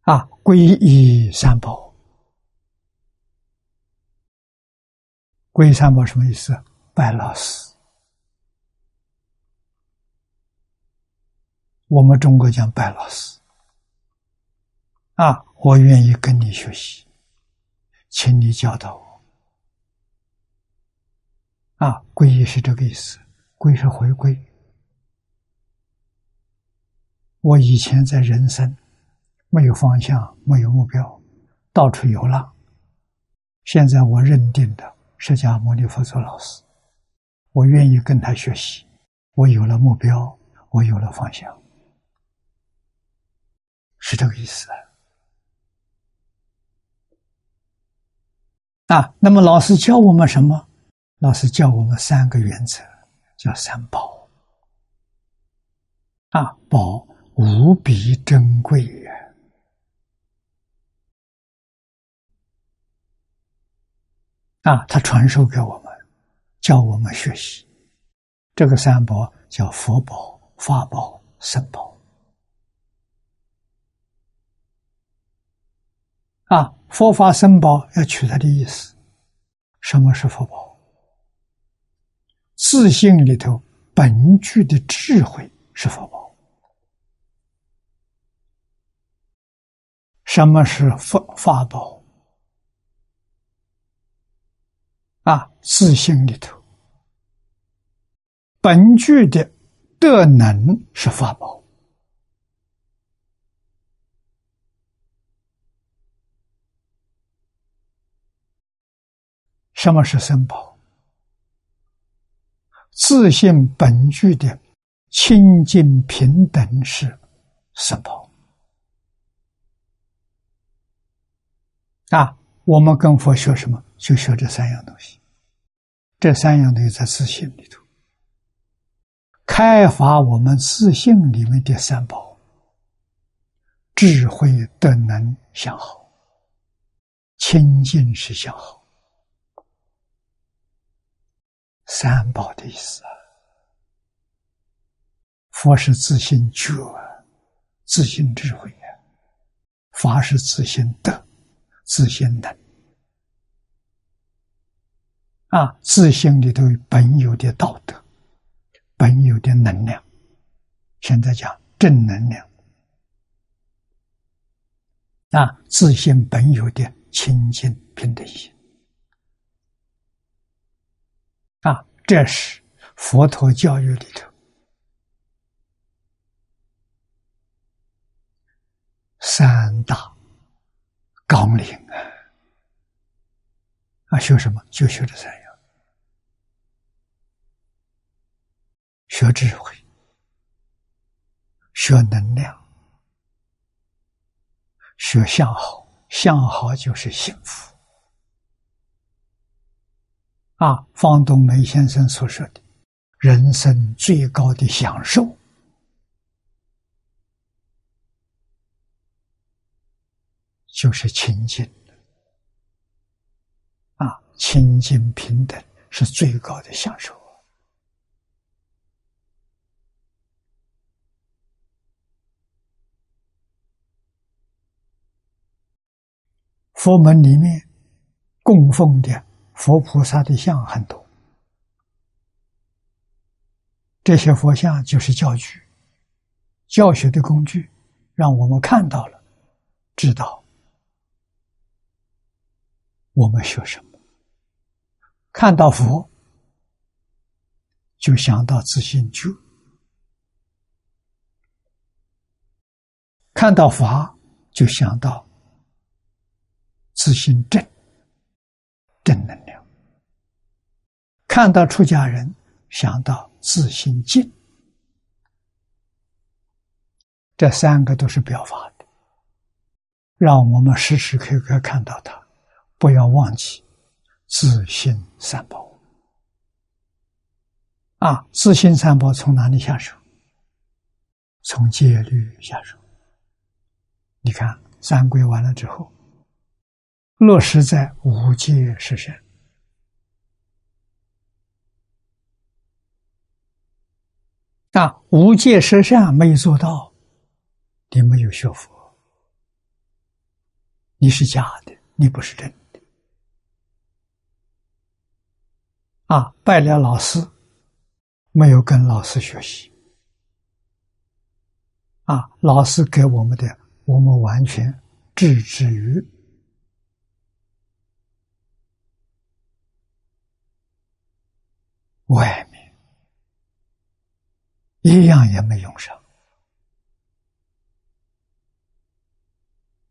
啊，皈依三宝。皈依三宝什么意思？拜老师。我们中国讲拜老师。啊，我愿意跟你学习，请你教导我。啊，皈依是这个意思，皈是回归。我以前在人生没有方向，没有目标，到处游浪。现在我认定的。释迦牟尼佛祖老师，我愿意跟他学习。我有了目标，我有了方向，是这个意思啊。那么老师教我们什么？老师教我们三个原则，叫三宝。啊，宝无比珍贵呀！啊，他传授给我们，教我们学习。这个三宝叫佛宝、法宝、僧宝。啊，佛法僧宝要取它的意思。什么是佛宝？自信里头本具的智慧是佛宝。什么是法法宝？啊，自信里头本具的德能是法宝。什么是僧宝？自信本具的清净平等是僧宝。啊，我们跟佛学什么？就学这三样东西。这三样东西在自信里头，开发我们自信里面的三宝：智慧、德能相好，清净是相好。三宝的意思啊，佛是自信觉，自信智慧啊；法是自信德，自信能。啊，自信里头本有的道德，本有的能量，现在讲正能量。啊，自信本有的清净平等心。啊，这是佛陀教育里头三大纲领啊！啊，学什么？就学这三样：学智慧，学能量，学相好。相好就是幸福。啊，方东梅先生所说的，人生最高的享受，就是清净。啊，清净平等是最高的享受。佛门里面供奉的。佛菩萨的像很多，这些佛像就是教具、教学的工具，让我们看到了，知道我们学什么。看到佛，就想到自信就；看到法，就想到自信正。正能，看到出家人，想到自心静，这三个都是表法的，让我们时时刻刻看到他，不要忘记自心三宝。啊，自心三宝从哪里下手？从戒律下手。你看三归完了之后。落实在五戒十善啊，无戒十善没有做到，你没有学佛，你是假的，你不是真的。啊，拜了老师，没有跟老师学习，啊，老师给我们的，我们完全置之于。外一样也没用上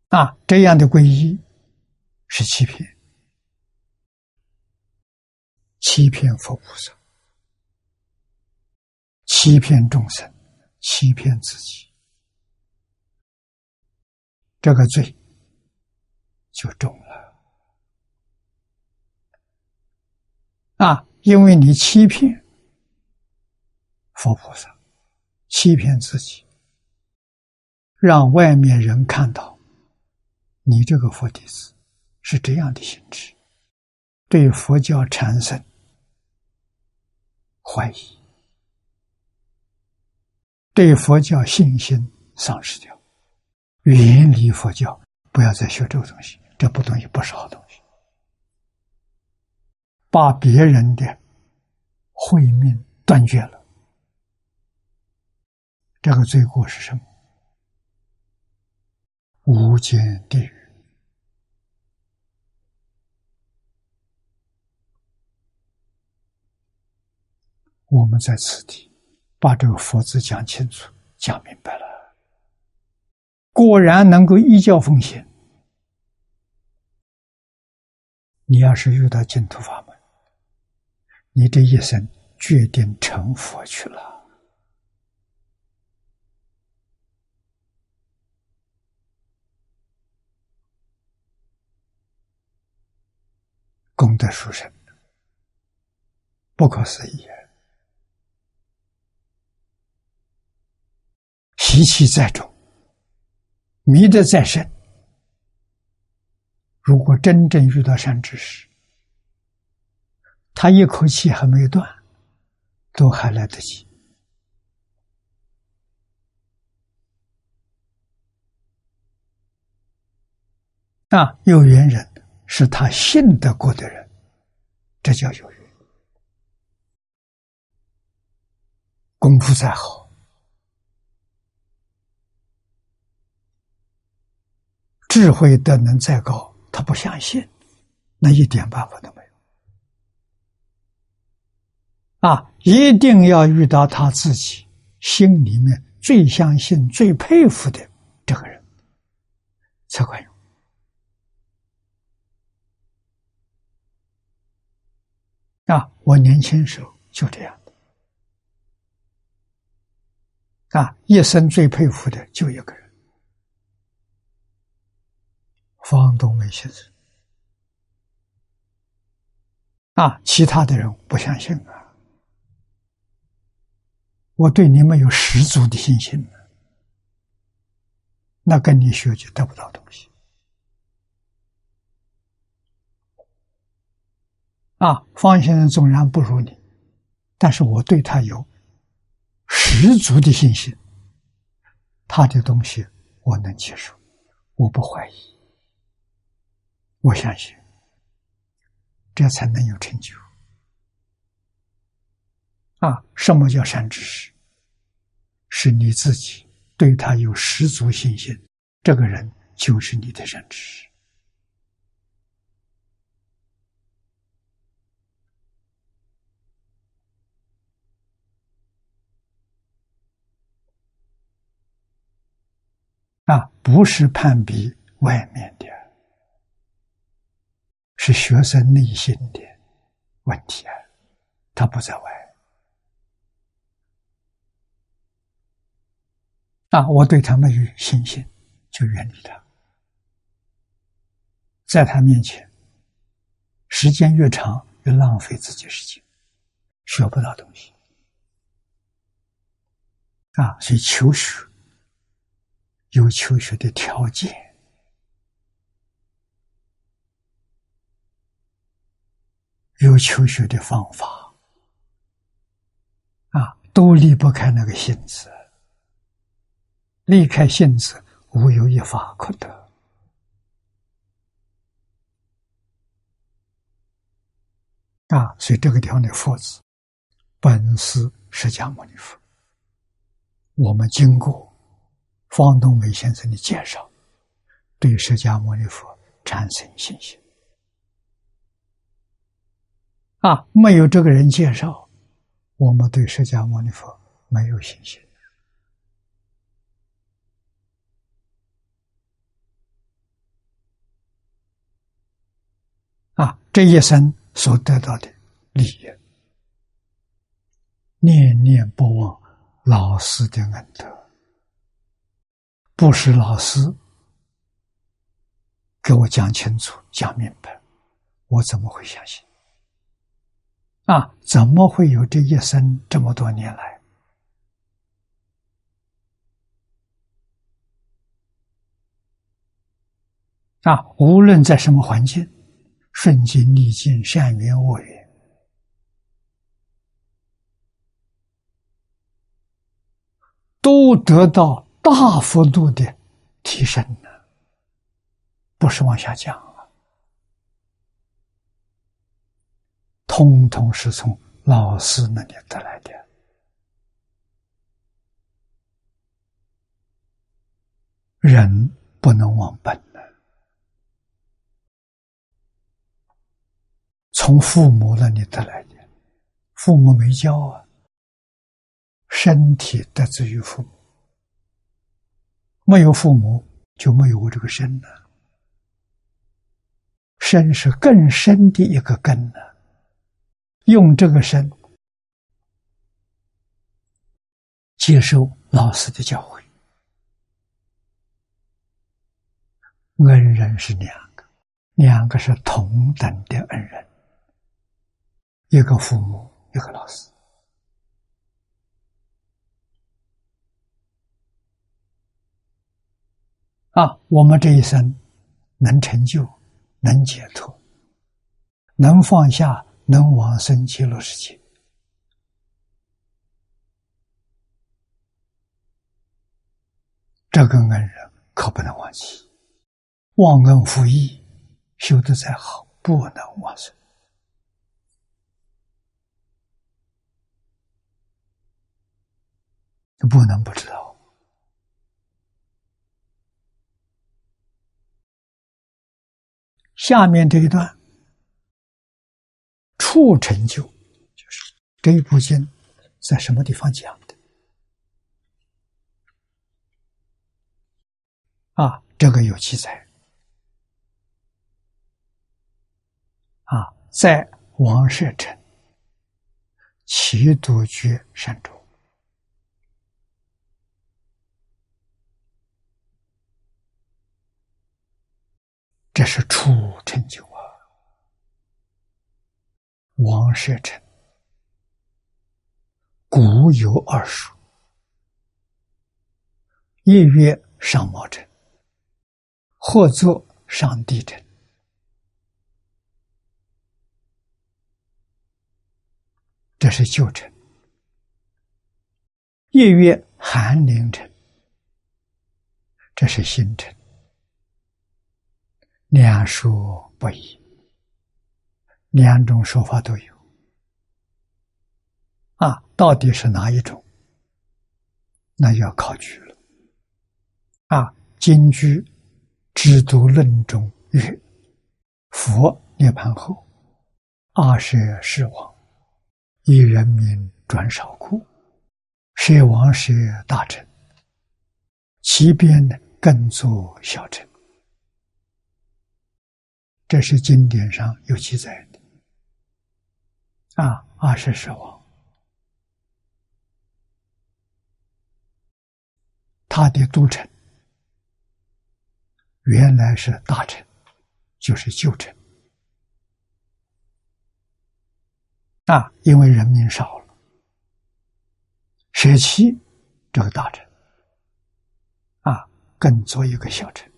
啊！这样的皈依是欺骗，欺骗佛菩萨，欺骗众生，欺骗自己，这个罪就重了啊！因为你欺骗佛菩萨，欺骗自己，让外面人看到你这个佛弟子是这样的性质，对佛教产生怀疑，对佛教信心丧失掉，远离佛教，不要再学这个东西，这不东西不是好东西。把别人的慧命断绝了，这个罪过是什么？无间地狱。我们在此地把这个佛字讲清楚、讲明白了，果然能够依教奉行。你要是遇到净土法门，你这一生决定成佛去了，的书生，不可思议啊。习气再重，迷得再深，如果真正遇到善知识，他一口气还没断，都还来得及。啊，有缘人是他信得过的人，这叫有缘。功夫再好，智慧德能再高，他不相信，那一点办法都没有。啊，一定要遇到他自己心里面最相信、最佩服的这个人，才管用。啊，我年轻时候就这样的。啊，一生最佩服的就一个人，方东梅先生。啊，其他的人不相信啊。我对你们有十足的信心，那跟你学就得不到东西。啊，方先生纵然不如你，但是我对他有十足的信心，他的东西我能接受，我不怀疑，我相信，这才能有成就。啊，什么叫善知识？是你自己对他有十足信心，这个人就是你的善知识。啊，不是攀比外面的，是学生内心的问题啊，他不在外。啊，我对他没有信心，就远离他。在他面前，时间越长，越浪费自己时间，学不到东西。啊，所以求学有求学的条件，有求学的方法，啊，都离不开那个心字。离开性子，无有一法可得。啊，所以这个地方的“佛”字，本是释迦牟尼佛。我们经过方东梅先生的介绍，对释迦牟尼佛产生信心。啊，没有这个人介绍，我们对释迦牟尼佛没有信心。啊，这一生所得到的利益，念念不忘老师的恩德，不是老师给我讲清楚、讲明白，我怎么会相信？啊，怎么会有这一生这么多年来？啊，无论在什么环境，顺境逆境，善缘恶缘，都得到大幅度的提升呢，不是往下降了，通通是从老师那里得来的。人不能忘本。从父母那里得来的，父母没教啊，身体得自于父母，没有父母就没有我这个身了，身是更深的一个根呢，用这个身接受老师的教诲，恩人是两个，两个是同等的恩人。一个父母，一个老师，啊，我们这一生能成就，能解脱，能放下，能往生极乐世界，这个恩人可不能忘记，忘恩负义，修得再好，不能忘生。不能不知道。下面这一段，处成就，就是这一部经在什么地方讲的？啊，这个有记载。啊，在王舍城齐都居山中。这是初成就啊！王舍城古有二书，一曰上毛城，或作上帝城，这是旧城；一曰寒陵城，这是新城。两说不一，两种说法都有。啊，到底是哪一种？那要考据了。啊，京居《制度论》中曰：“佛涅盘后，二舍世王，以人民转少库，舍王舍大臣，其边更作小臣。”这是经典上有记载的，啊，二十世王，他的都城原来是大臣，就是旧臣，啊，因为人民少了，舍弃这个大臣，啊，更做一个小臣。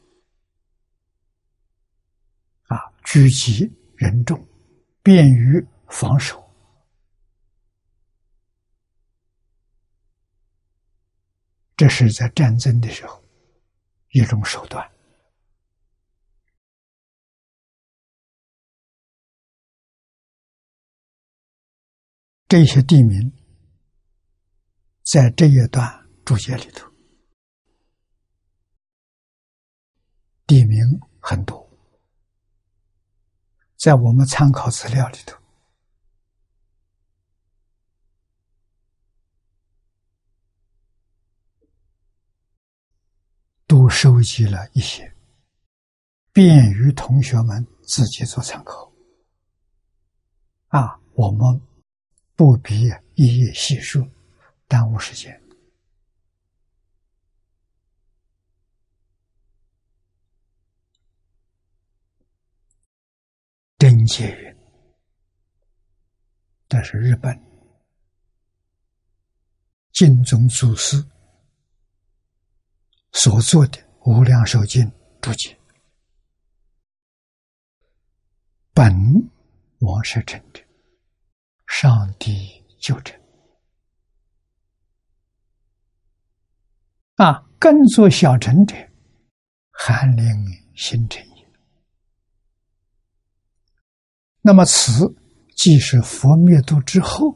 聚集人众，便于防守。这是在战争的时候一种手段。这些地名在这一段注解里头，地名很多。在我们参考资料里头，都收集了一些，便于同学们自己做参考。啊，我们不必一一细数，耽误时间。真解云：“这是日本净宗祖师所做的《无量寿经》注解。本王是真者，上帝救者。啊，耕作小乘者，寒灵星辰也。那么此即是佛灭度之后，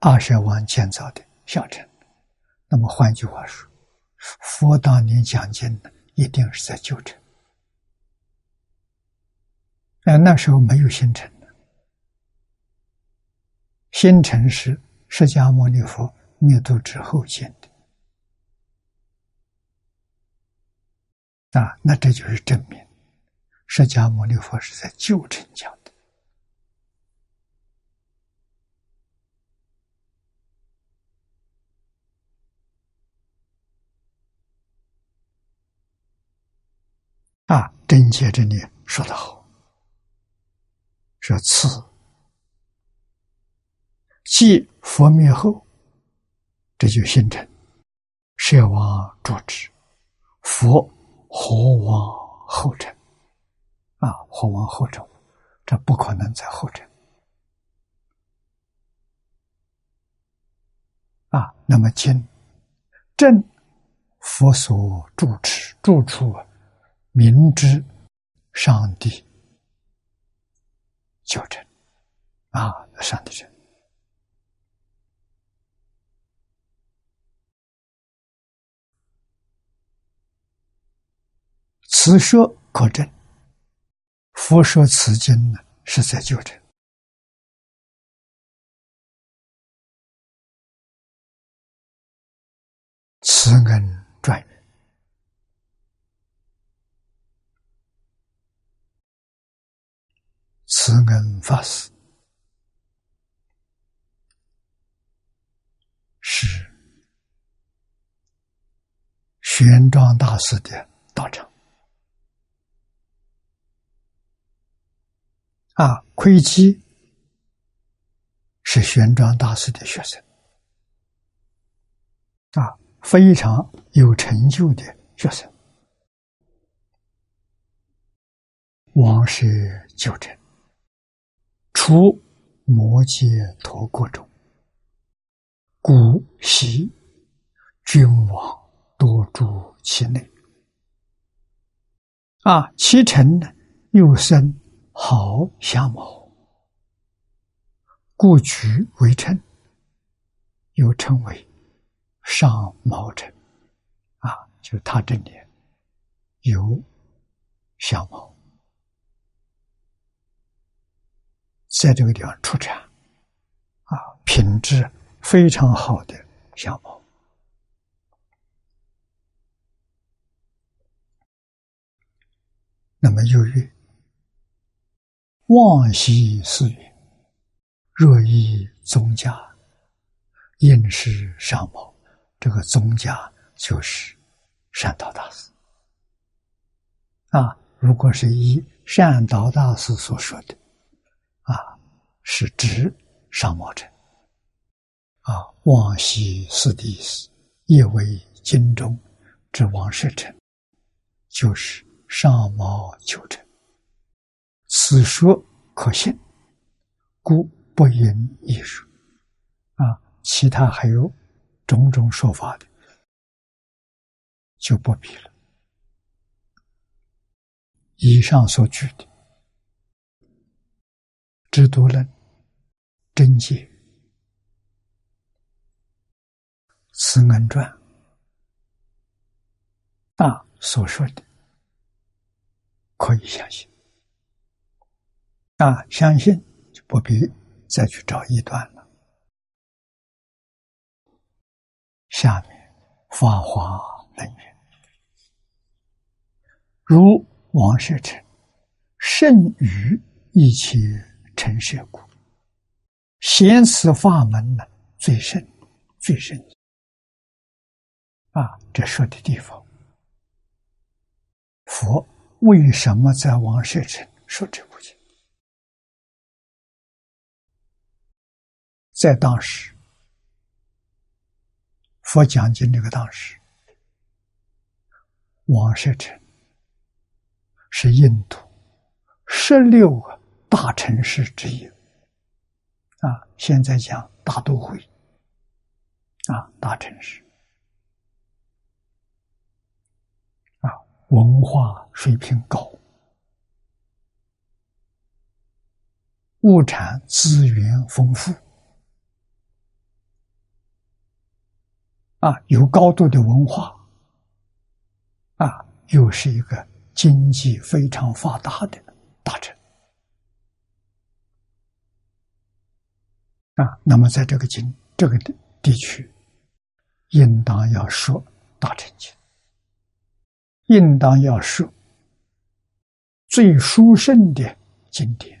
阿舍王建造的小城。那么换句话说，佛当年讲经的，一定是在旧城。哎，那时候没有新城的，新城是释迦牟尼佛灭度之后建的。啊，那这就是证明，释迦牟尼佛是在旧城讲的。啊，真切这里说的好，说此即佛灭后，这就形成舍王主持佛。火往后尘，啊，火往后尘，这不可能在后者，啊，那么今正佛所住持住处，明知上帝就成，啊，上帝成。此说可证，佛说此经呢，是在纠正。慈恩传，慈恩法师是玄奘大师的道场。啊，窥基是玄奘大师的学生，啊，非常有成就的学生。王室九成，出摩羯陀国中，古习君王多住其内。啊，其臣呢，又生。好相谋，故举为称，又称为上毛臣。啊，就是他这里有相毛，在这个地方出产，啊，品质非常好的相毛。那么又曰。望兮思云：若依宗家，应是上谋。这个宗家就是善导大师啊。如果是依善导大师所说的，啊，是指上毛者啊。望兮思的意思，亦为经中之王世臣，就是上毛求成。此说可信，故不言一说。啊，其他还有种种说法的，就不必了。以上所举的《制度论》《真解》《慈恩传》大所说的，可以相信。啊，相信就不必再去找一段了。下面法华论言：如王舍城，甚于一切尘世故，显此法门呢，最甚最甚。啊，这说的地方，佛为什么在王舍城说这个在当时，佛讲经这个当时，王舍城是印度十六个大城市之一。啊，现在讲大都会，啊，大城市，啊，文化水平高。物产资源丰富，啊，有高度的文化，啊，又是一个经济非常发达的大城，啊，那么在这个经这个地地区，应当要说大乘经，应当要说最殊胜的经典。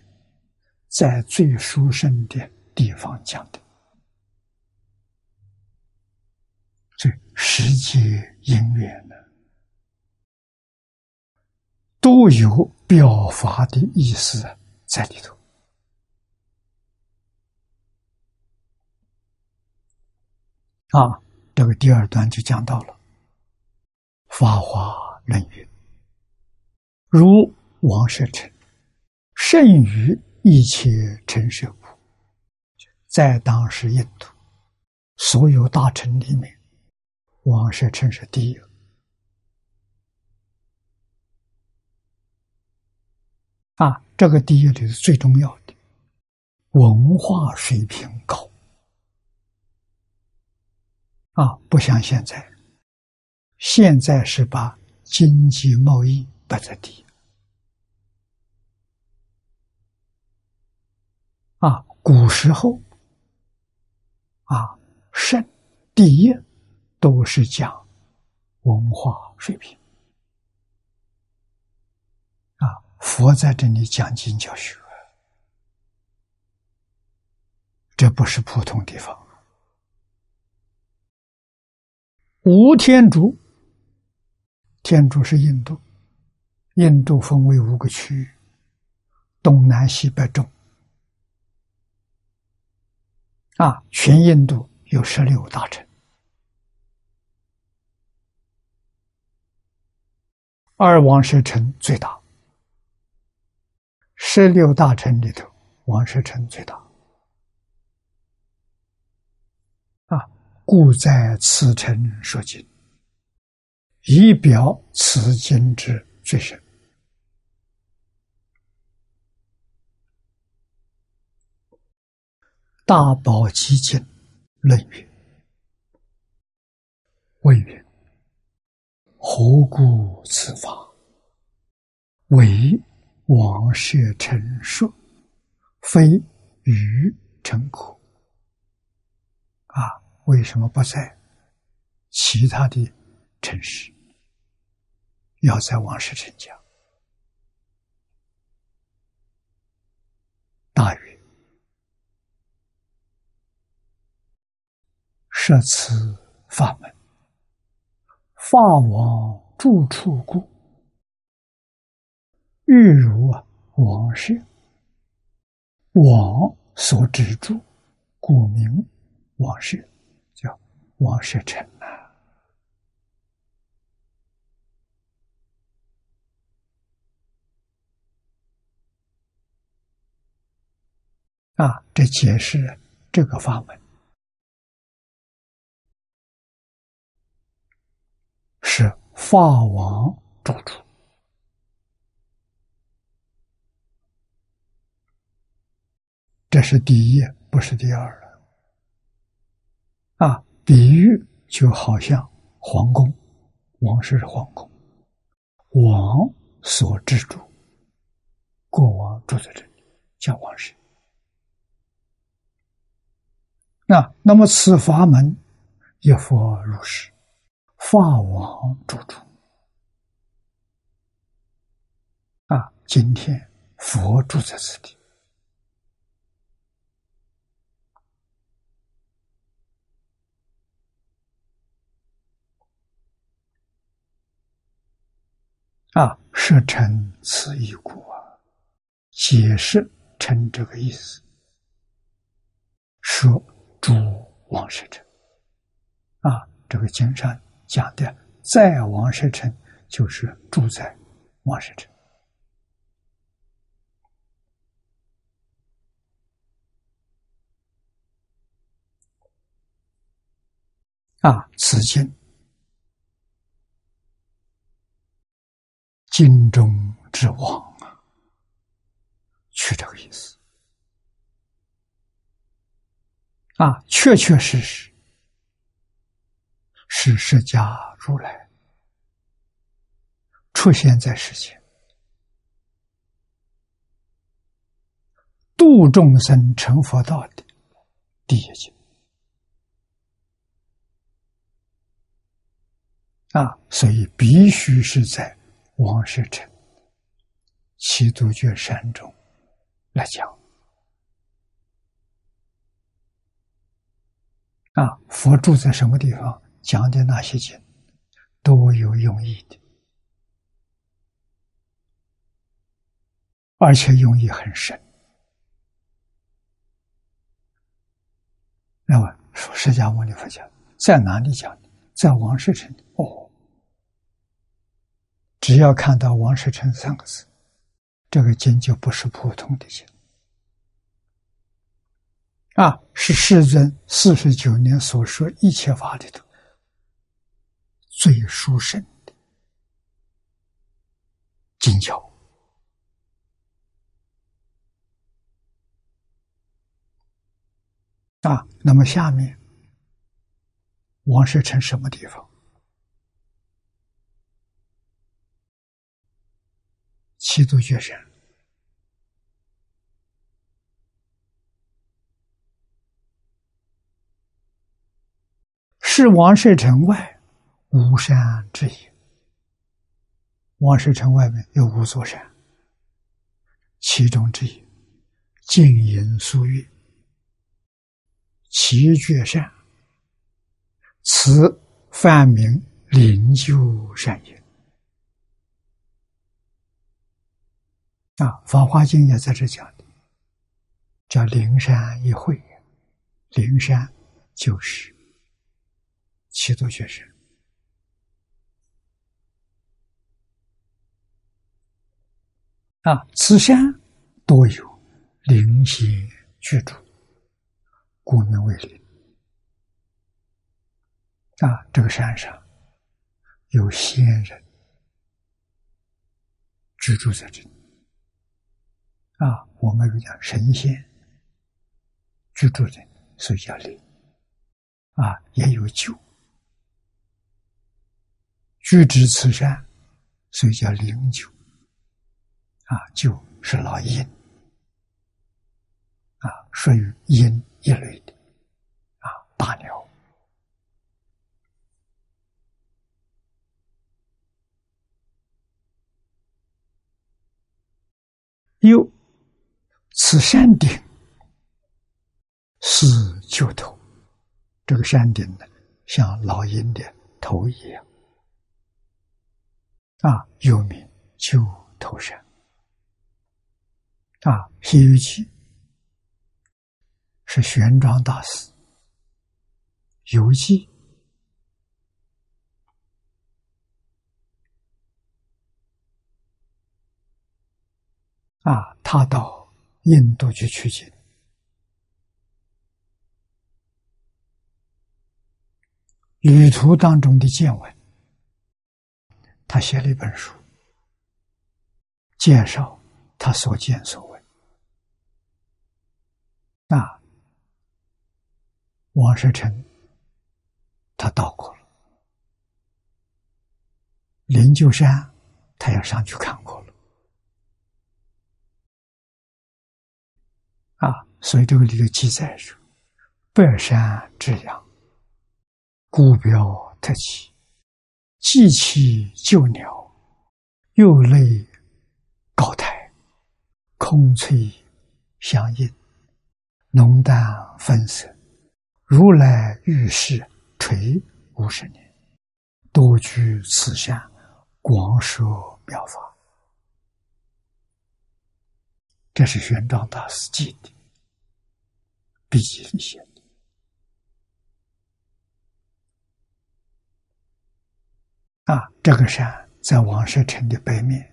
在最殊胜的地方讲的，所以世界因缘呢，都有表法的意思在里头。啊，这个第二段就讲到了《法华论语》，如王舍城，甚于。一切城市故，在当时印度所有大臣里面，王舍城是第一啊！这个第一里是最重要的，文化水平高啊，不像现在，现在是把经济贸易摆在第一。啊，古时候，啊，圣第一都是讲文化水平。啊，佛在这里讲经教学，这不是普通地方。无天竺，天竺是印度，印度分为五个区域，东南西北中。啊，全印度有十六大城，二王舍城最大。十六大城里头，王舍城最大。啊，故在此城说经，以表此经之最深。大宝积经论语，问曰：“何故此法为王舍城说，非愚成苦？”啊，为什么不在其他的城市，要在王舍城讲？大约。设此法门，法王住处故，欲如啊王室，王所止住，故名王室，叫王室城啊！啊，这解释这个法门。是法王住处，这是第一，不是第二了。啊，比喻就好像皇宫，王室是皇宫，王所之住，国王住在这里，叫王室。那那么此法门，一佛如是。法王住处啊！今天佛住在此地。啊，是成此一故啊，解释成这个意思。说诸王舍城啊，这个经上讲的在王舍城就是住在王舍城啊，此经经中之王啊，是这个意思。啊，确确实实是释迦如来出现在世间，度众生成佛道的第一经啊，所以必须是在王舍城七度觉山中来讲。啊，佛住在什么地方讲的那些经，都有用意的，而且用意很深。那么说，释迦牟尼佛讲在哪里讲的？在王世城。哦，只要看到王世城三个字，这个经就不是普通的经。啊，是世尊四十九年所说一切法里头最殊胜的金桥啊。那么下面，王舍城什么地方？七度绝山。是王舍城外五山之一。王舍城外面有五座山，其中之一静音苏月，齐绝山，此梵名灵鹫山也。啊，《法华经》也在这讲的，叫灵山一会，灵山就是。七度学生啊，此山多有灵仙居住，故名为灵。啊，这个山上有仙人居住在这里。啊，我们有讲神仙居住的，所以叫灵。啊，也有酒。居之此山，所以叫灵鹫。啊，就是老鹰，啊，属于鹰一类的，啊，大鸟。又，此山顶是鹫头，这个山顶呢，像老鹰的头一样。啊，又名九头山。啊，《西游记》是玄奘大师游记啊，他到印度去取经，旅途当中的见闻。他写了一本书，介绍他所见所闻。那王世臣他到过了，灵鹫山他也上去看过了。啊，所以这个里头记载说：“百山之阳，孤标特起。”既其旧鸟，又类高台，空翠相映，浓淡分色。如来遇世垂五十年，多居此山，广说妙法。这是玄奘大师记的，笔记里写的。啊，这个山在王舍城的北面。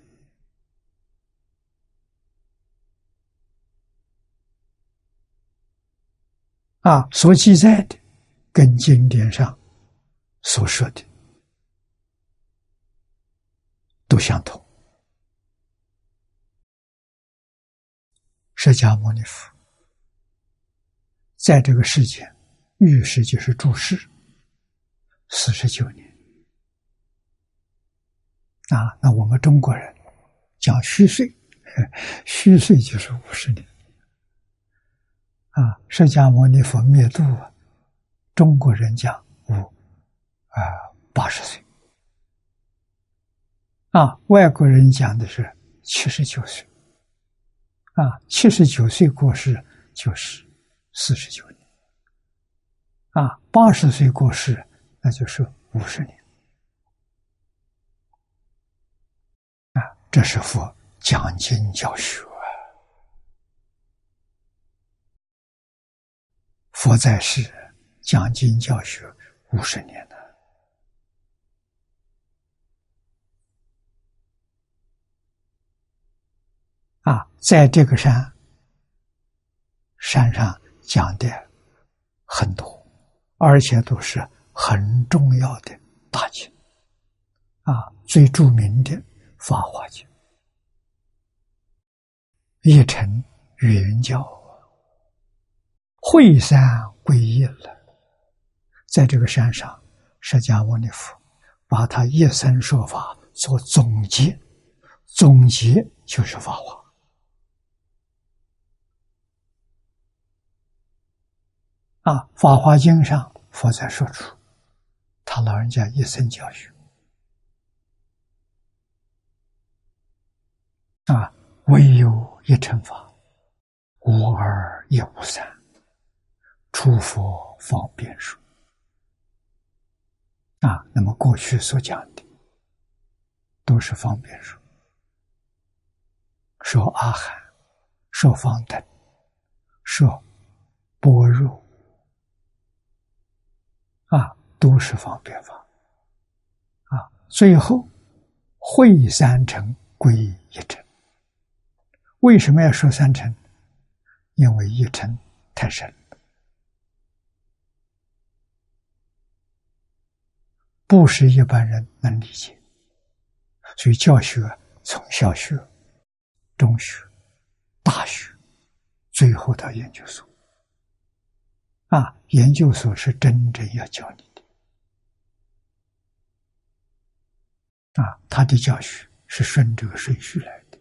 啊，所记载的跟经典上所说的都相同。释迦牟尼佛在这个世间遇世就是住世四十九年。啊，那我们中国人讲虚岁，虚岁就是五十年。啊，释迦牟尼佛灭度，中国人讲五啊八十岁。啊，外国人讲的是七十九岁。啊，七十九岁过世就是四十九年。啊，八十岁过世那就是五十年。啊这是佛讲经教学，佛在世讲经教学五十年了。啊，在这个山山上讲的很多，而且都是很重要的大经。啊，最著名的。《法华经》一成圆教，会山归一了。在这个山上，释迦牟尼佛把他一生说法做总结，总结就是《法华》啊，《法华经》上佛在说出他老人家一生教训。啊，唯有一乘法，无二也无三，诸佛方便说。啊，那么过去所讲的都是方便说，说阿含，说方等，说般若，啊，都是方便法。啊，最后会三成归一成。为什么要说三乘？因为一乘太深，不是一般人能理解。所以教学从小学、中学、大学，最后到研究所。啊，研究所是真正要教你的。啊，他的教学是顺这个顺序来的，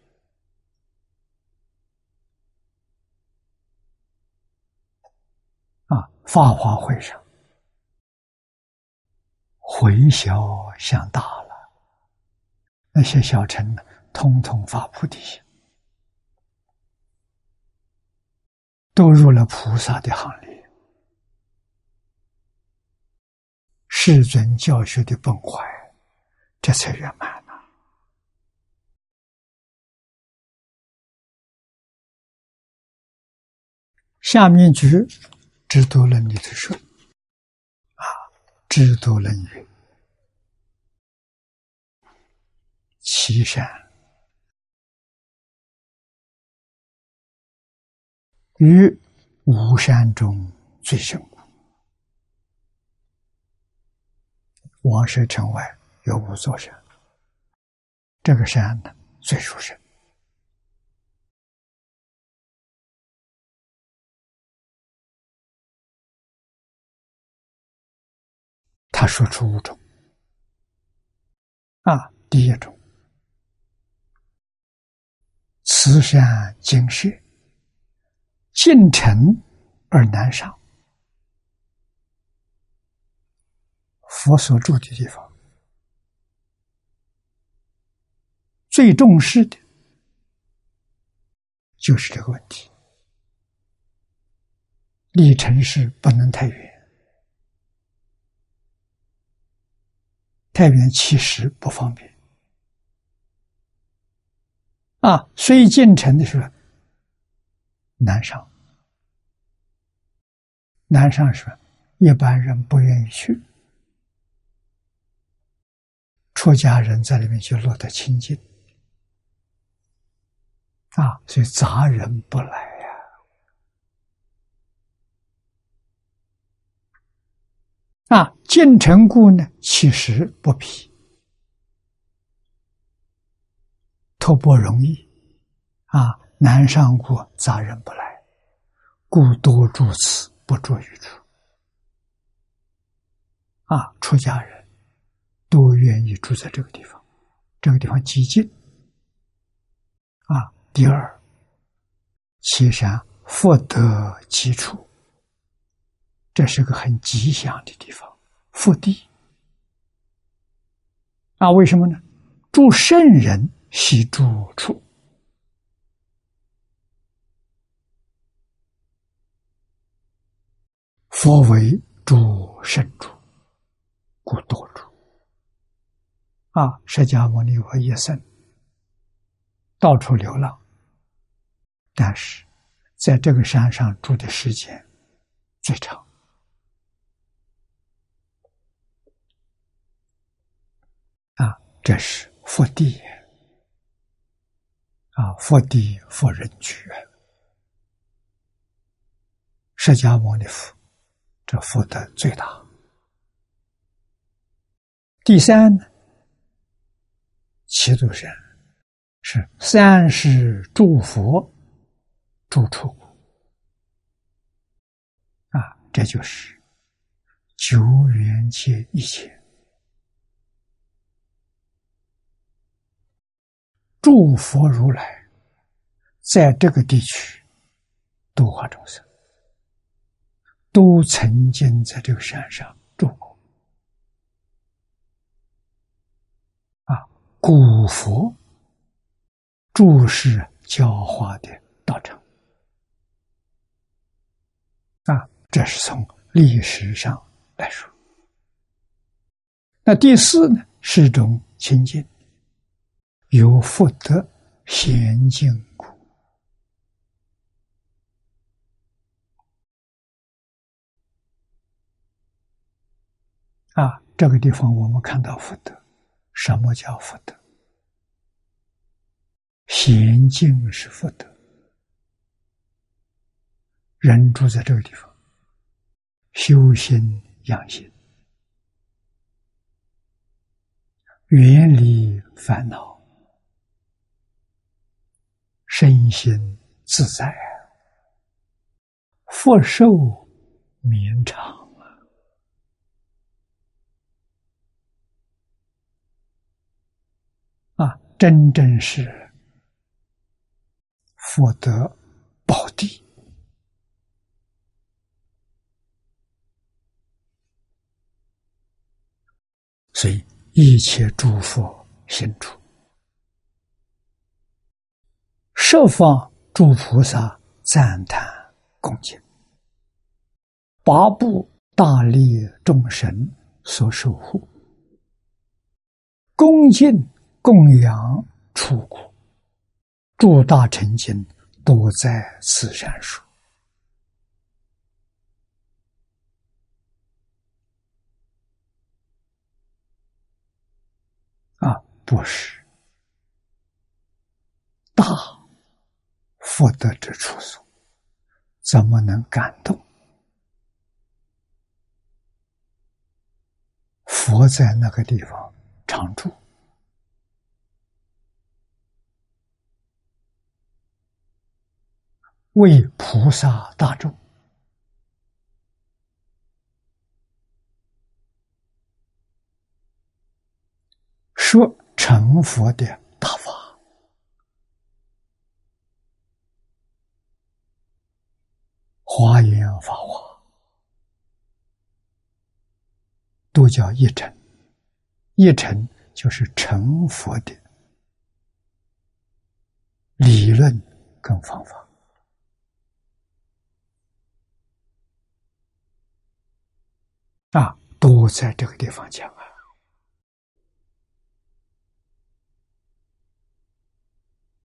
啊。法华会上，回小向大了，那些小乘呢，通通发菩提心，都入了菩萨的行列。世尊教学的本怀，这才圆满了。下面句。知多论里头说：“，知多论云，其山于五山中最深。王舍城外有五座山，这个山呢最殊胜。”他说出五种。啊，第一种，慈善精舍，进城而难上。佛所住的地方，最重视的，就是这个问题，离城市不能太远。太原其实不方便。啊，所以进城的时候难上。南上说，一般人不愿意去，出家人在里面就落得清净。啊，所以杂人不来呀。啊，进城故呢，其实不皮，托钵容易啊，南上故杂人不来，故多住此。不住于处啊！出家人都愿意住在这个地方，这个地方极静啊。第二，其山福德基础，这是个很吉祥的地方，福地啊。为什么呢？住圣人喜住处。佛为诸圣主，故多住。啊，释迦牟尼佛一生到处流浪，但是在这个山上住的时间最长。啊，这是佛地啊，佛地佛人居，释迦牟尼佛。这福德最大。第三呢，七度山是三世诸佛住处啊，这就是九缘界一切诸佛如来在这个地区度化众生。都曾经在这个山上住过啊，古佛注释教化的道场啊，这是从历史上来说。那第四呢，是一种清净，有福德娴静。啊，这个地方我们看到福德，什么叫福德？娴静是福德，人住在这个地方，修心养心，远离烦恼，身心自在，福寿绵长啊！啊。真正是福德宝地，所以一切诸佛心处，设方诸菩萨赞叹恭敬，八部大力众神所守护，恭敬。供养出国，诸大成经都在此山树啊！不是大福德之处所，怎么能感动？佛在那个地方常住。为菩萨大众说成佛的大法，华严法华都叫一成，一成就是成佛的理论跟方法。啊，都在这个地方讲啊！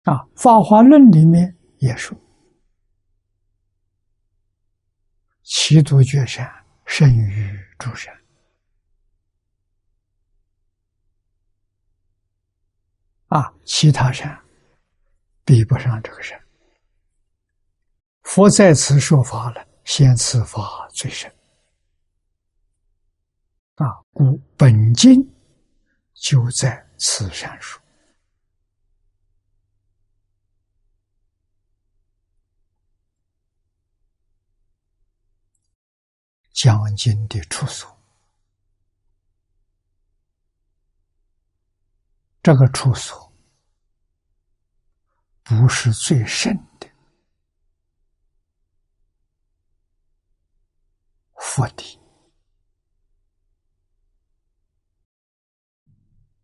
啊，《法华论》里面也说：“其独绝善胜于诸善。啊，其他善比不上这个善。佛在此说法了，先此法最深。啊，故本经就在此善说。讲经的处所，这个处所不是最深的佛地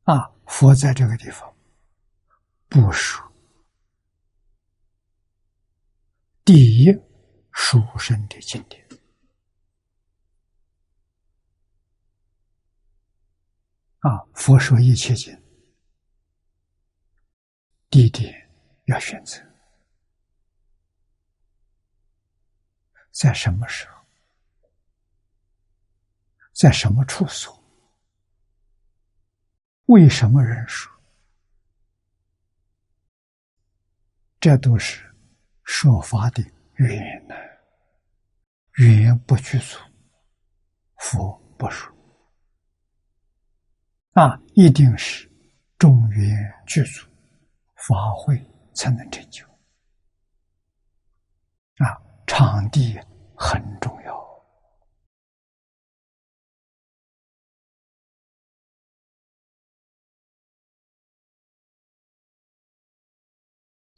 啊！佛在这个地方不属第一书生的经典。啊！佛说一切经，地点要选择，在什么时候，在什么处所，为什么人说，这都是说法的原因呢？原不具足，佛不说。啊，一定是众缘具足，法会才能成就。啊，场地很重要。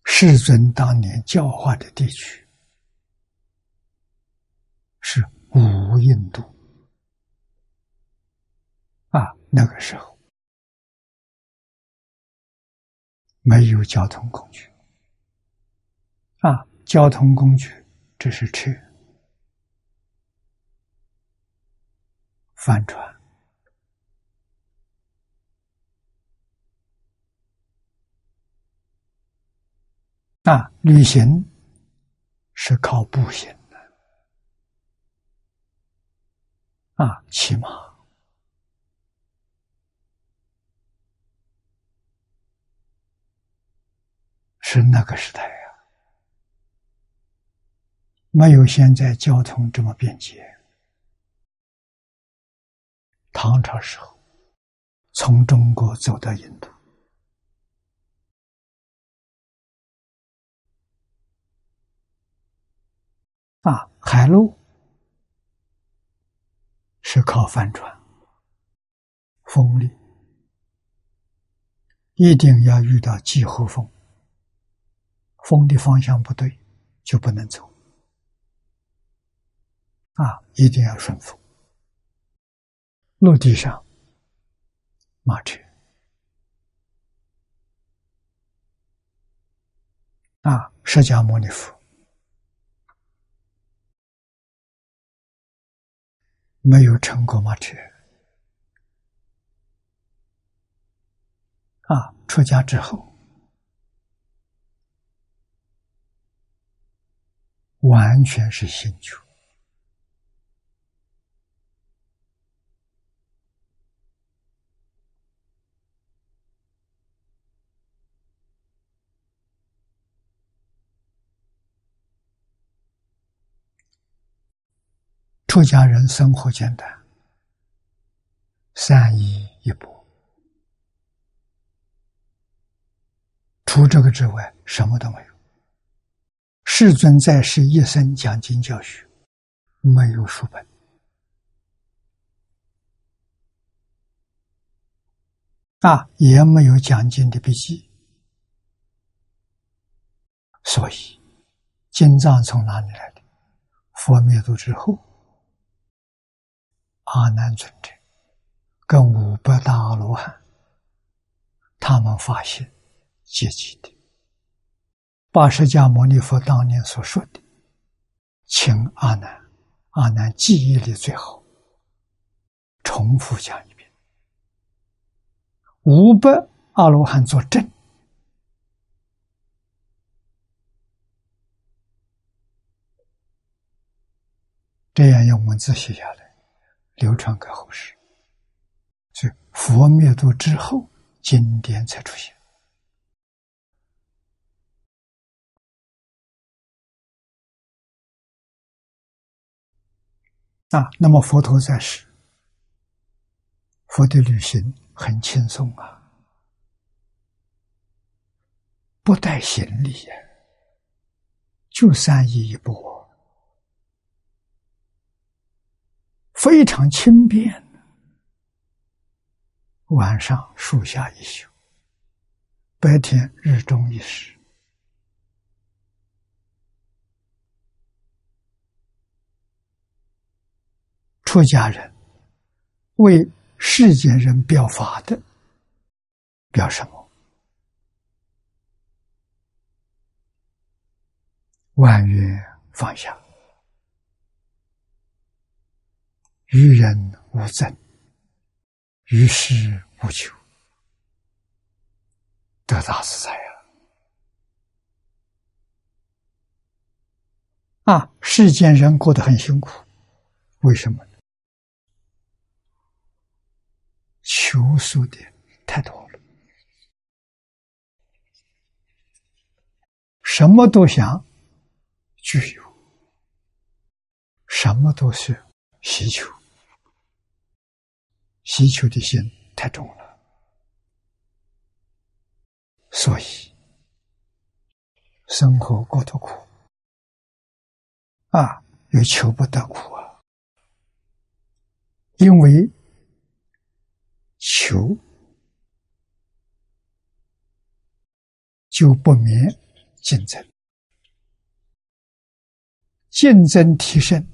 世尊当年教化的地区是无印度。啊，那个时候没有交通工具，啊，交通工具只是车、帆船，啊，旅行是靠步行的，啊，骑马。是那个时代呀，没有现在交通这么便捷。唐朝时候，从中国走到印度，啊，海路是靠帆船，风力一定要遇到季候风。风的方向不对，就不能走。啊，一定要顺风。陆地上，马车。啊，释迦牟尼佛没有乘过马车。啊，出家之后。完全是星球。出家人生活简单，三衣一钵，除这个之外，什么都没有。世尊在世一生讲经教学，没有书本啊，也没有讲经的笔记，所以经藏从哪里来的？佛灭度之后，阿难尊者跟五百大罗汉，他们发现结集的。把释迦牟尼佛当年所说的，请阿难，阿难记忆力最好，重复讲一遍。五百阿罗汉作证，这样用文字写下来，流传给后世。所以佛灭度之后，经典才出现。啊，那么佛陀在世，佛的旅行很轻松啊，不带行李呀，就三衣一钵。非常轻便。晚上树下一宿，白天日中一时。出家人为世间人表法的，表什么？万缘放下。于人无憎，于事无求，得大自在啊！啊，世间人过得很辛苦，为什么？求速的太多了，什么都想具有，什么都是需求。需求的心太重了，所以生活过得苦。啊，又求不得苦啊，因为求就不免竞争，竞争提升。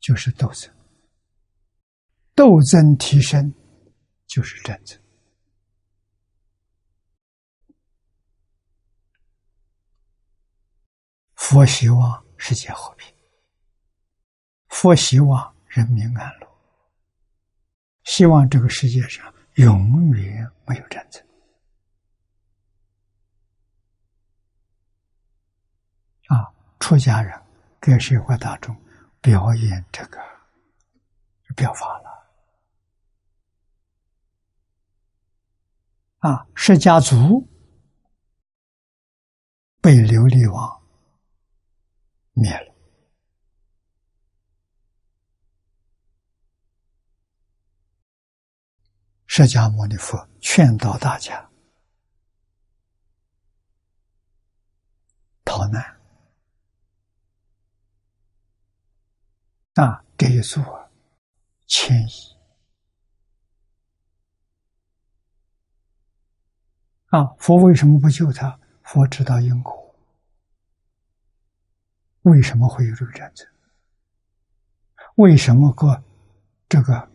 就是斗争，斗争提升就是战争。佛希望世界和平，佛希望人民安乐，希望这个世界上永远没有战争。啊，出家人给社会大众。表演这个表法了啊！释迦族被琉璃王灭了，释迦牟尼佛劝导大家逃难。啊，这一组迁移啊！佛为什么不救他？佛知道因果，为什么会有这个战争？为什么个这个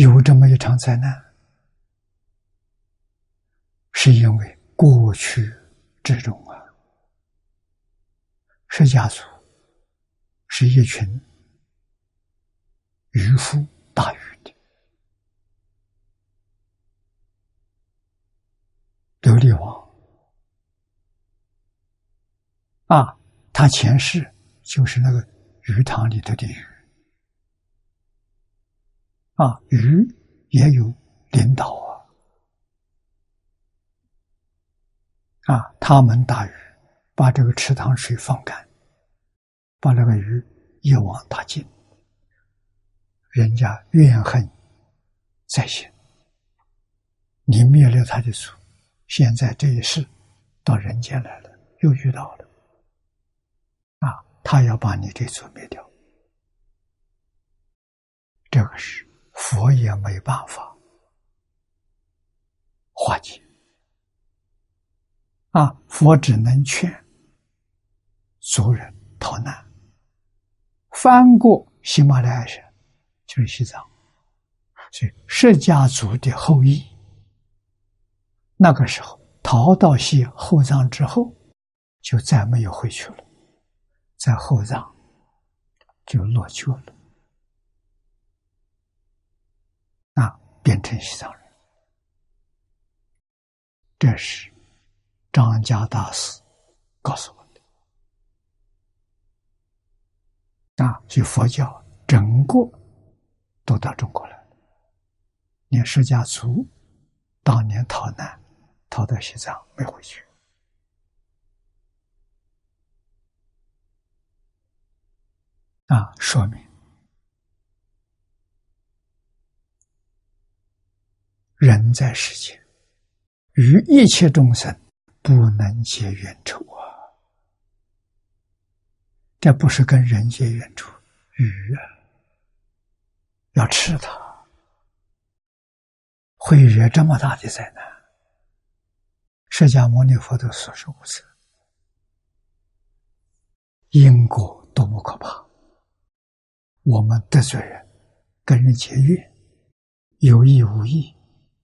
有这么一场灾难？是因为过去之中啊，释迦族是一群渔夫打鱼的，琉璃王啊，他前世就是那个鱼塘里头的鱼啊，鱼也有领导啊。啊！他们打鱼，把这个池塘水放干，把那个鱼一网打尽。人家怨恨在心，你灭了他的族，现在这一世到人间来了，又遇到了，啊，他要把你这族灭掉，这个是佛也没办法化解。啊！佛只能劝族人逃难，翻过喜马拉雅山，就是西藏。所以释迦族的后裔，那个时候逃到西后藏之后，就再没有回去了，在后藏就落脚了。啊，成西藏人。这是张家大师告诉我的。啊，就佛教整个都到中国来了，连释迦族当年逃难，逃到西藏没回去。啊，说明人在世间与一切众生不能结冤仇啊！这不是跟人结冤仇，鱼啊，要吃它，会惹这么大的灾难。释迦牟尼佛都说说无次，因果多么可怕！我们得罪人，跟人结怨，有意无意，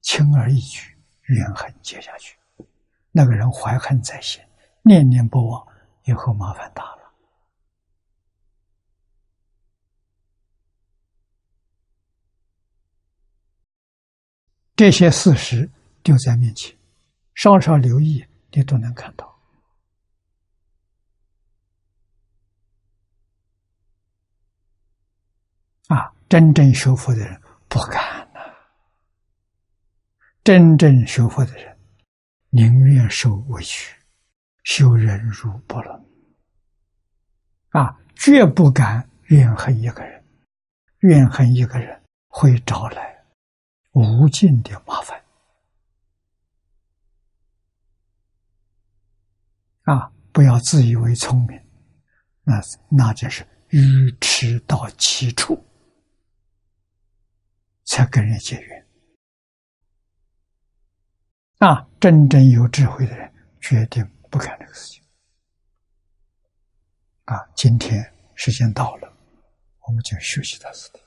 轻而易举，怨恨接下去，那个人怀恨在心，念念不忘，以后麻烦大了。这些事实丢在面前，稍稍留意，你都能看到。啊，真正修佛的人不敢！真正学佛的人宁愿受委屈，修忍辱不能。啊，绝不敢怨恨一个人，怨恨一个人会招来无尽的麻烦。啊，不要自以为聪明，那那就是愚痴到极处。才跟人结缘啊！真正有智慧的人，决定不干这个事情啊！今天时间到了，我们就休息到此地。